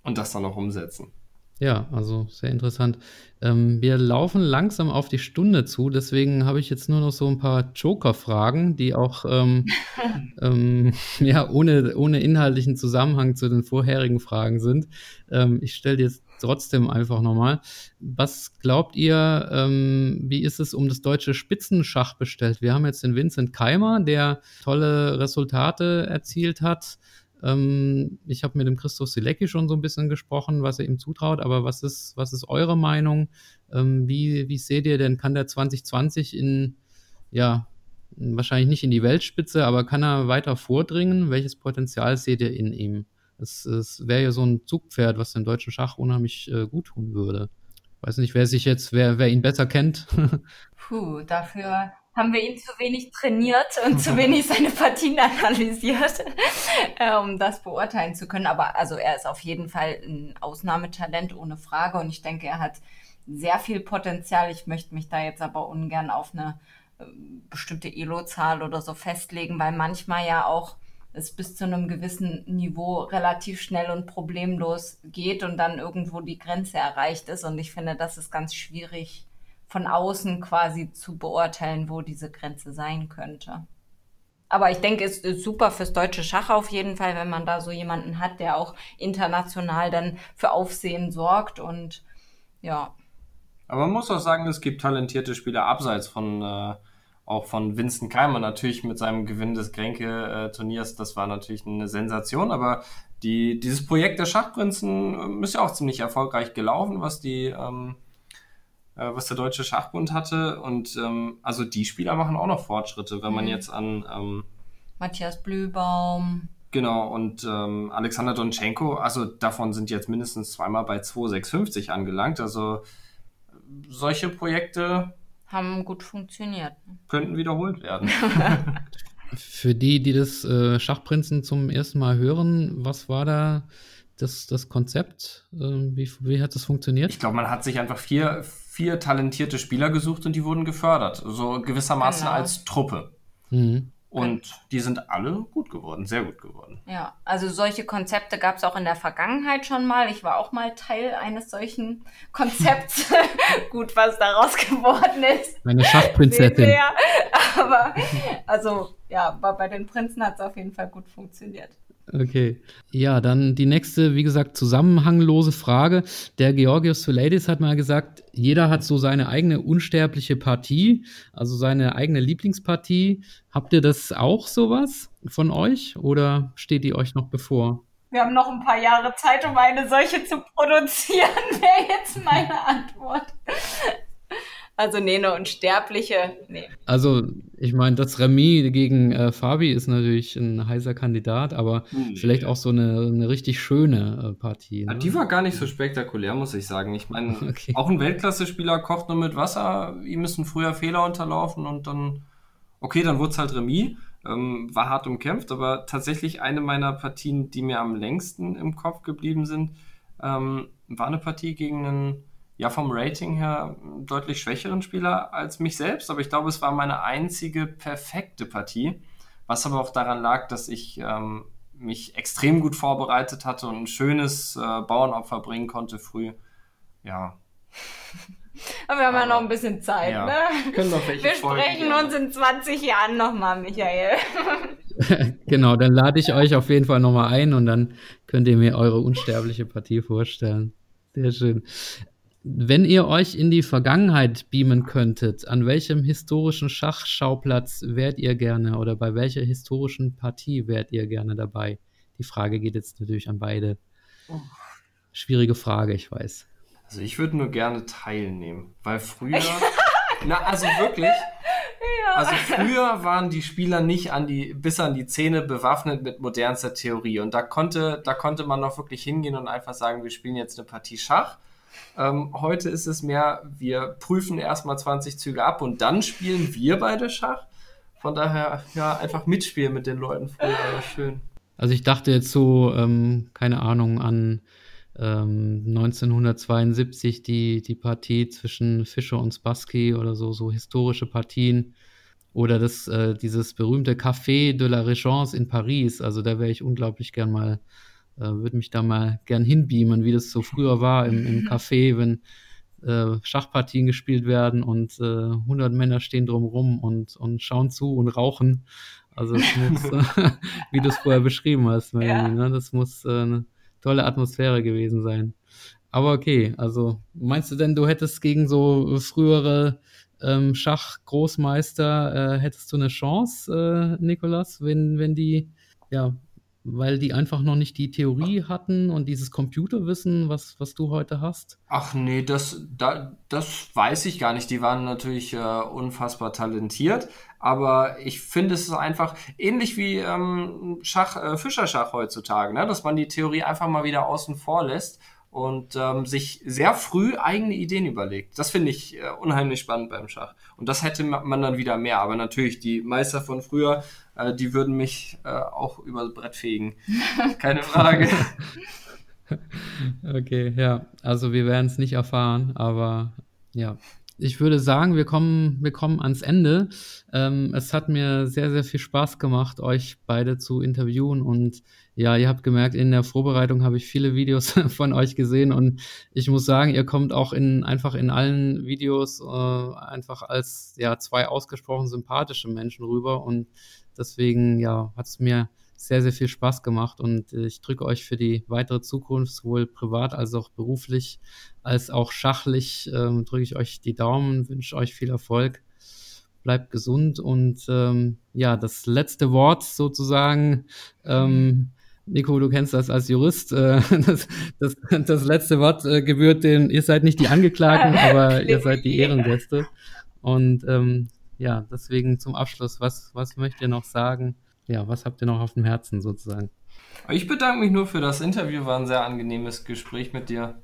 [SPEAKER 2] Und das dann noch umsetzen.
[SPEAKER 1] Ja, also sehr interessant. Ähm, wir laufen langsam auf die Stunde zu, deswegen habe ich jetzt nur noch so ein paar Joker-Fragen, die auch ähm, ähm, ja, ohne, ohne inhaltlichen Zusammenhang zu den vorherigen Fragen sind. Ähm, ich stelle jetzt trotzdem einfach nochmal. Was glaubt ihr, ähm, wie ist es um das deutsche Spitzenschach bestellt? Wir haben jetzt den Vincent Keimer, der tolle Resultate erzielt hat. Ähm, ich habe mit dem Christoph Silecki schon so ein bisschen gesprochen, was er ihm zutraut, aber was ist, was ist eure Meinung? Ähm, wie, wie seht ihr denn, kann der 2020 in, ja, wahrscheinlich nicht in die Weltspitze, aber kann er weiter vordringen? Welches Potenzial seht ihr in ihm? Es, es wäre ja so ein Zugpferd, was dem deutschen Schach unheimlich äh, gut tun würde. Weiß nicht, wer sich jetzt, wer, wer ihn besser kennt.
[SPEAKER 3] Puh, dafür haben wir ihn zu wenig trainiert und zu wenig seine Partien analysiert, äh, um das beurteilen zu können. Aber also er ist auf jeden Fall ein Ausnahmetalent ohne Frage und ich denke, er hat sehr viel Potenzial. Ich möchte mich da jetzt aber ungern auf eine äh, bestimmte Elo-Zahl oder so festlegen, weil manchmal ja auch es bis zu einem gewissen Niveau relativ schnell und problemlos geht und dann irgendwo die Grenze erreicht ist. Und ich finde, das ist ganz schwierig von außen quasi zu beurteilen, wo diese Grenze sein könnte. Aber ich denke, es ist super fürs deutsche Schach auf jeden Fall, wenn man da so jemanden hat, der auch international dann für Aufsehen sorgt und ja.
[SPEAKER 2] Aber man muss auch sagen, es gibt talentierte Spieler abseits von äh, auch von Vincent Keimer natürlich mit seinem Gewinn des Gränke-Turniers. Das war natürlich eine Sensation, aber die, dieses Projekt der Schachprinzen ähm, ist ja auch ziemlich erfolgreich gelaufen, was die ähm, äh, was der Deutsche Schachbund hatte. Und ähm, also die Spieler machen auch noch Fortschritte, wenn man mhm. jetzt an ähm,
[SPEAKER 3] Matthias Blühbaum.
[SPEAKER 2] Genau, und ähm, Alexander Donchenko, also davon sind jetzt mindestens zweimal bei 2,650 angelangt. Also solche Projekte
[SPEAKER 3] haben gut funktioniert.
[SPEAKER 2] Könnten wiederholt werden.
[SPEAKER 1] Für die, die das äh, Schachprinzen zum ersten Mal hören, was war da das, das Konzept? Äh, wie, wie hat das funktioniert?
[SPEAKER 2] Ich glaube, man hat sich einfach vier, vier talentierte Spieler gesucht und die wurden gefördert. So gewissermaßen genau. als Truppe. Mhm. Und die sind alle gut geworden, sehr gut geworden.
[SPEAKER 3] Ja, also solche Konzepte gab es auch in der Vergangenheit schon mal. Ich war auch mal Teil eines solchen Konzepts. gut, was daraus geworden ist.
[SPEAKER 1] Meine Schachprinzessin.
[SPEAKER 3] Aber also ja, bei den Prinzen hat es auf jeden Fall gut funktioniert.
[SPEAKER 1] Okay. Ja, dann die nächste, wie gesagt, zusammenhanglose Frage. Der Georgios Soulidis hat mal gesagt, jeder hat so seine eigene unsterbliche Partie, also seine eigene Lieblingspartie. Habt ihr das auch sowas von euch oder steht die euch noch bevor?
[SPEAKER 3] Wir haben noch ein paar Jahre Zeit, um eine solche zu produzieren, wäre jetzt meine Antwort. Also nee, eine Unsterbliche, nee.
[SPEAKER 1] Also ich meine, das Remis gegen äh, Fabi ist natürlich ein heißer Kandidat, aber hm, vielleicht auch so eine, eine richtig schöne äh, Partie.
[SPEAKER 2] Ne? Die war gar nicht so spektakulär, muss ich sagen. Ich meine, okay. auch ein Weltklasse-Spieler kocht nur mit Wasser, ihm müssen früher Fehler unterlaufen und dann, okay, dann wurde es halt Remis. Ähm, war hart umkämpft, aber tatsächlich eine meiner Partien, die mir am längsten im Kopf geblieben sind, ähm, war eine Partie gegen einen ja vom Rating her deutlich schwächeren Spieler als mich selbst, aber ich glaube, es war meine einzige perfekte Partie, was aber auch daran lag, dass ich ähm, mich extrem gut vorbereitet hatte und ein schönes äh, Bauernopfer bringen konnte früh. Ja.
[SPEAKER 3] Aber wir haben ja noch ein bisschen Zeit, ja. ne? Können noch welche wir sprechen uns in 20 Jahren nochmal, Michael.
[SPEAKER 1] genau, dann lade ich euch auf jeden Fall nochmal ein und dann könnt ihr mir eure unsterbliche Partie vorstellen. Sehr schön. Wenn ihr euch in die Vergangenheit beamen könntet, an welchem historischen Schachschauplatz wärt ihr gerne oder bei welcher historischen Partie wärt ihr gerne dabei? Die Frage geht jetzt natürlich an beide. Oh. Schwierige Frage, ich weiß.
[SPEAKER 2] Also ich würde nur gerne teilnehmen, weil früher, na also wirklich, ja. also früher waren die Spieler nicht an die bis an die Zähne bewaffnet mit modernster Theorie und da konnte da konnte man noch wirklich hingehen und einfach sagen, wir spielen jetzt eine Partie Schach ähm, heute ist es mehr, wir prüfen erstmal 20 Züge ab und dann spielen wir beide Schach. Von daher, ja, einfach mitspielen mit den Leuten früher, war schön.
[SPEAKER 1] Also ich dachte jetzt so, ähm, keine Ahnung, an ähm, 1972 die, die Partie zwischen Fischer und Spassky oder so, so historische Partien. Oder das, äh, dieses berühmte Café de la Régence in Paris. Also da wäre ich unglaublich gern mal äh, würde mich da mal gern hinbeamen, wie das so früher war im, im Café, wenn äh, Schachpartien gespielt werden und äh, 100 Männer stehen drumrum und, und schauen zu und rauchen. Also muss, wie du es vorher beschrieben hast, ja. ne? das muss äh, eine tolle Atmosphäre gewesen sein. Aber okay, also meinst du denn, du hättest gegen so frühere ähm, Schachgroßmeister, äh, hättest du eine Chance, äh, Nikolas, wenn, wenn die ja, weil die einfach noch nicht die Theorie hatten und dieses Computerwissen, was, was du heute hast?
[SPEAKER 2] Ach nee, das, da, das weiß ich gar nicht. Die waren natürlich äh, unfassbar talentiert, aber ich finde es ist einfach ähnlich wie ähm, Schach, äh, Fischerschach heutzutage, ne? dass man die Theorie einfach mal wieder außen vor lässt und ähm, sich sehr früh eigene Ideen überlegt. Das finde ich äh, unheimlich spannend beim Schach. Und das hätte man dann wieder mehr. Aber natürlich, die Meister von früher äh, die würden mich äh, auch übers Brett fegen. Keine Frage.
[SPEAKER 1] okay, ja. Also wir werden es nicht erfahren, aber ja, ich würde sagen, wir kommen, wir kommen ans Ende. Ähm, es hat mir sehr, sehr viel Spaß gemacht, euch beide zu interviewen. Und ja, ihr habt gemerkt, in der Vorbereitung habe ich viele Videos von euch gesehen. Und ich muss sagen, ihr kommt auch in, einfach in allen Videos äh, einfach als ja, zwei ausgesprochen sympathische Menschen rüber. Und deswegen, ja, hat es mir sehr, sehr viel Spaß gemacht und ich drücke euch für die weitere Zukunft, sowohl privat als auch beruflich, als auch schachlich, ähm, drücke ich euch die Daumen, wünsche euch viel Erfolg, bleibt gesund und ähm, ja, das letzte Wort sozusagen, ähm, Nico, du kennst das als Jurist, äh, das, das, das letzte Wort äh, gebührt den, ihr seid nicht die Angeklagten, aber ihr seid die Ehrengäste und ähm, ja, deswegen zum Abschluss, was, was möchtet ihr noch sagen? ja, was habt ihr noch auf dem Herzen sozusagen?
[SPEAKER 2] Ich bedanke mich nur für das Interview, war ein sehr angenehmes Gespräch mit dir.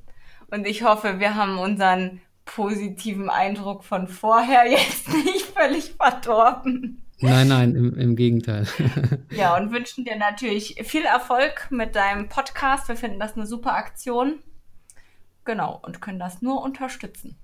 [SPEAKER 3] Und ich hoffe, wir haben unseren positiven Eindruck von vorher jetzt nicht völlig verdorben.
[SPEAKER 1] Nein, nein, im, im Gegenteil.
[SPEAKER 3] ja, und wünschen dir natürlich viel Erfolg mit deinem Podcast. Wir finden das eine super Aktion. Genau, und können das nur unterstützen.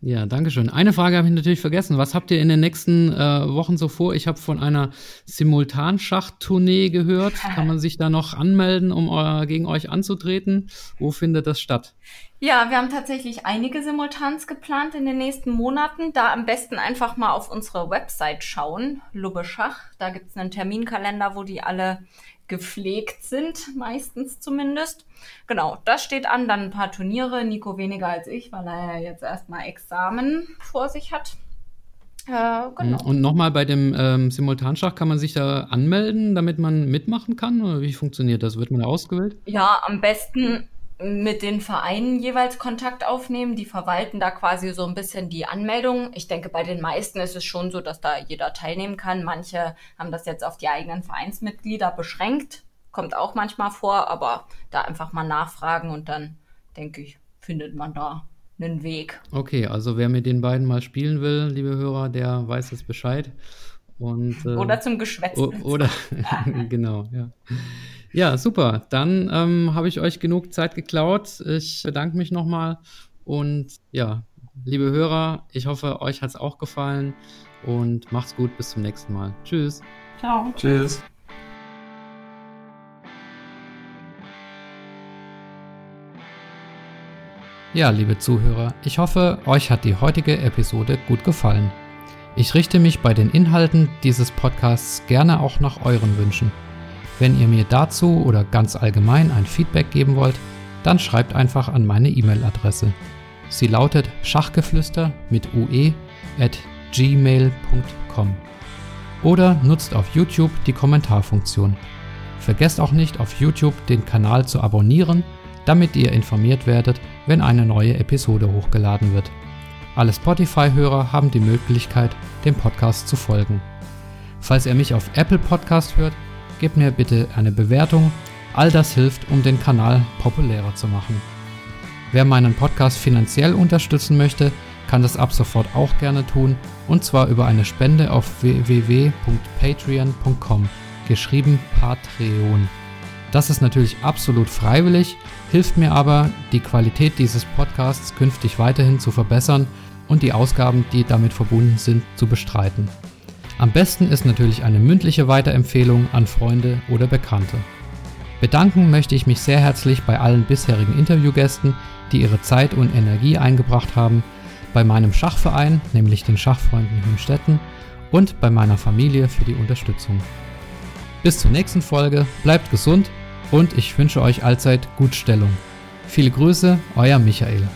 [SPEAKER 1] Ja, danke schön. Eine Frage habe ich natürlich vergessen. Was habt ihr in den nächsten äh, Wochen so vor? Ich habe von einer Simultanschachtournee gehört. Kann man sich da noch anmelden, um äh, gegen euch anzutreten? Wo findet das statt?
[SPEAKER 3] Ja, wir haben tatsächlich einige Simultans geplant in den nächsten Monaten. Da am besten einfach mal auf unsere Website schauen, Lubbe Schach. Da gibt es einen Terminkalender, wo die alle gepflegt sind, meistens zumindest. Genau, das steht an. Dann ein paar Turniere. Nico weniger als ich, weil er ja jetzt erstmal Examen vor sich hat.
[SPEAKER 1] Äh, genau. Und nochmal bei dem ähm, Simultanschach kann man sich da anmelden, damit man mitmachen kann? Oder wie funktioniert das? Wird man da ausgewählt?
[SPEAKER 3] Ja, am besten mit den Vereinen jeweils Kontakt aufnehmen. Die verwalten da quasi so ein bisschen die Anmeldung. Ich denke, bei den meisten ist es schon so, dass da jeder teilnehmen kann. Manche haben das jetzt auf die eigenen Vereinsmitglieder beschränkt. Kommt auch manchmal vor, aber da einfach mal nachfragen und dann, denke ich, findet man da einen Weg.
[SPEAKER 1] Okay, also wer mit den beiden mal spielen will, liebe Hörer, der weiß jetzt Bescheid. Und,
[SPEAKER 3] äh, oder zum Geschwätz.
[SPEAKER 1] Oder, genau, ja. Ja, super. Dann ähm, habe ich euch genug Zeit geklaut. Ich bedanke mich nochmal. Und ja, liebe Hörer, ich hoffe, euch hat es auch gefallen. Und macht's gut. Bis zum nächsten Mal. Tschüss.
[SPEAKER 3] Ciao.
[SPEAKER 2] Tschüss.
[SPEAKER 1] Ja, liebe Zuhörer, ich hoffe, euch hat die heutige Episode gut gefallen. Ich richte mich bei den Inhalten dieses Podcasts gerne auch nach euren Wünschen. Wenn ihr mir dazu oder ganz allgemein ein Feedback geben wollt, dann schreibt einfach an meine E-Mail-Adresse. Sie lautet schachgeflüster mit ue at gmail.com oder nutzt auf YouTube die Kommentarfunktion. Vergesst auch nicht auf YouTube den Kanal zu abonnieren, damit ihr informiert werdet, wenn eine neue Episode hochgeladen wird. Alle Spotify-Hörer haben die Möglichkeit, dem Podcast zu folgen. Falls ihr mich auf Apple Podcast hört, gebt mir bitte eine Bewertung. All das hilft, um den Kanal populärer zu machen. Wer meinen Podcast finanziell unterstützen möchte, kann das ab sofort auch gerne tun, und zwar über eine Spende auf www.patreon.com, geschrieben Patreon. Das ist natürlich absolut freiwillig, hilft mir aber, die Qualität dieses Podcasts künftig weiterhin zu verbessern und die Ausgaben, die damit verbunden sind, zu bestreiten. Am besten ist natürlich eine mündliche Weiterempfehlung an Freunde oder Bekannte. Bedanken möchte ich mich sehr herzlich bei allen bisherigen Interviewgästen, die ihre Zeit und Energie eingebracht haben, bei meinem Schachverein, nämlich den Schachfreunden Hünstetten, und bei meiner Familie für die Unterstützung. Bis zur nächsten Folge, bleibt gesund und ich wünsche euch allzeit Gutstellung. Viele Grüße, euer Michael.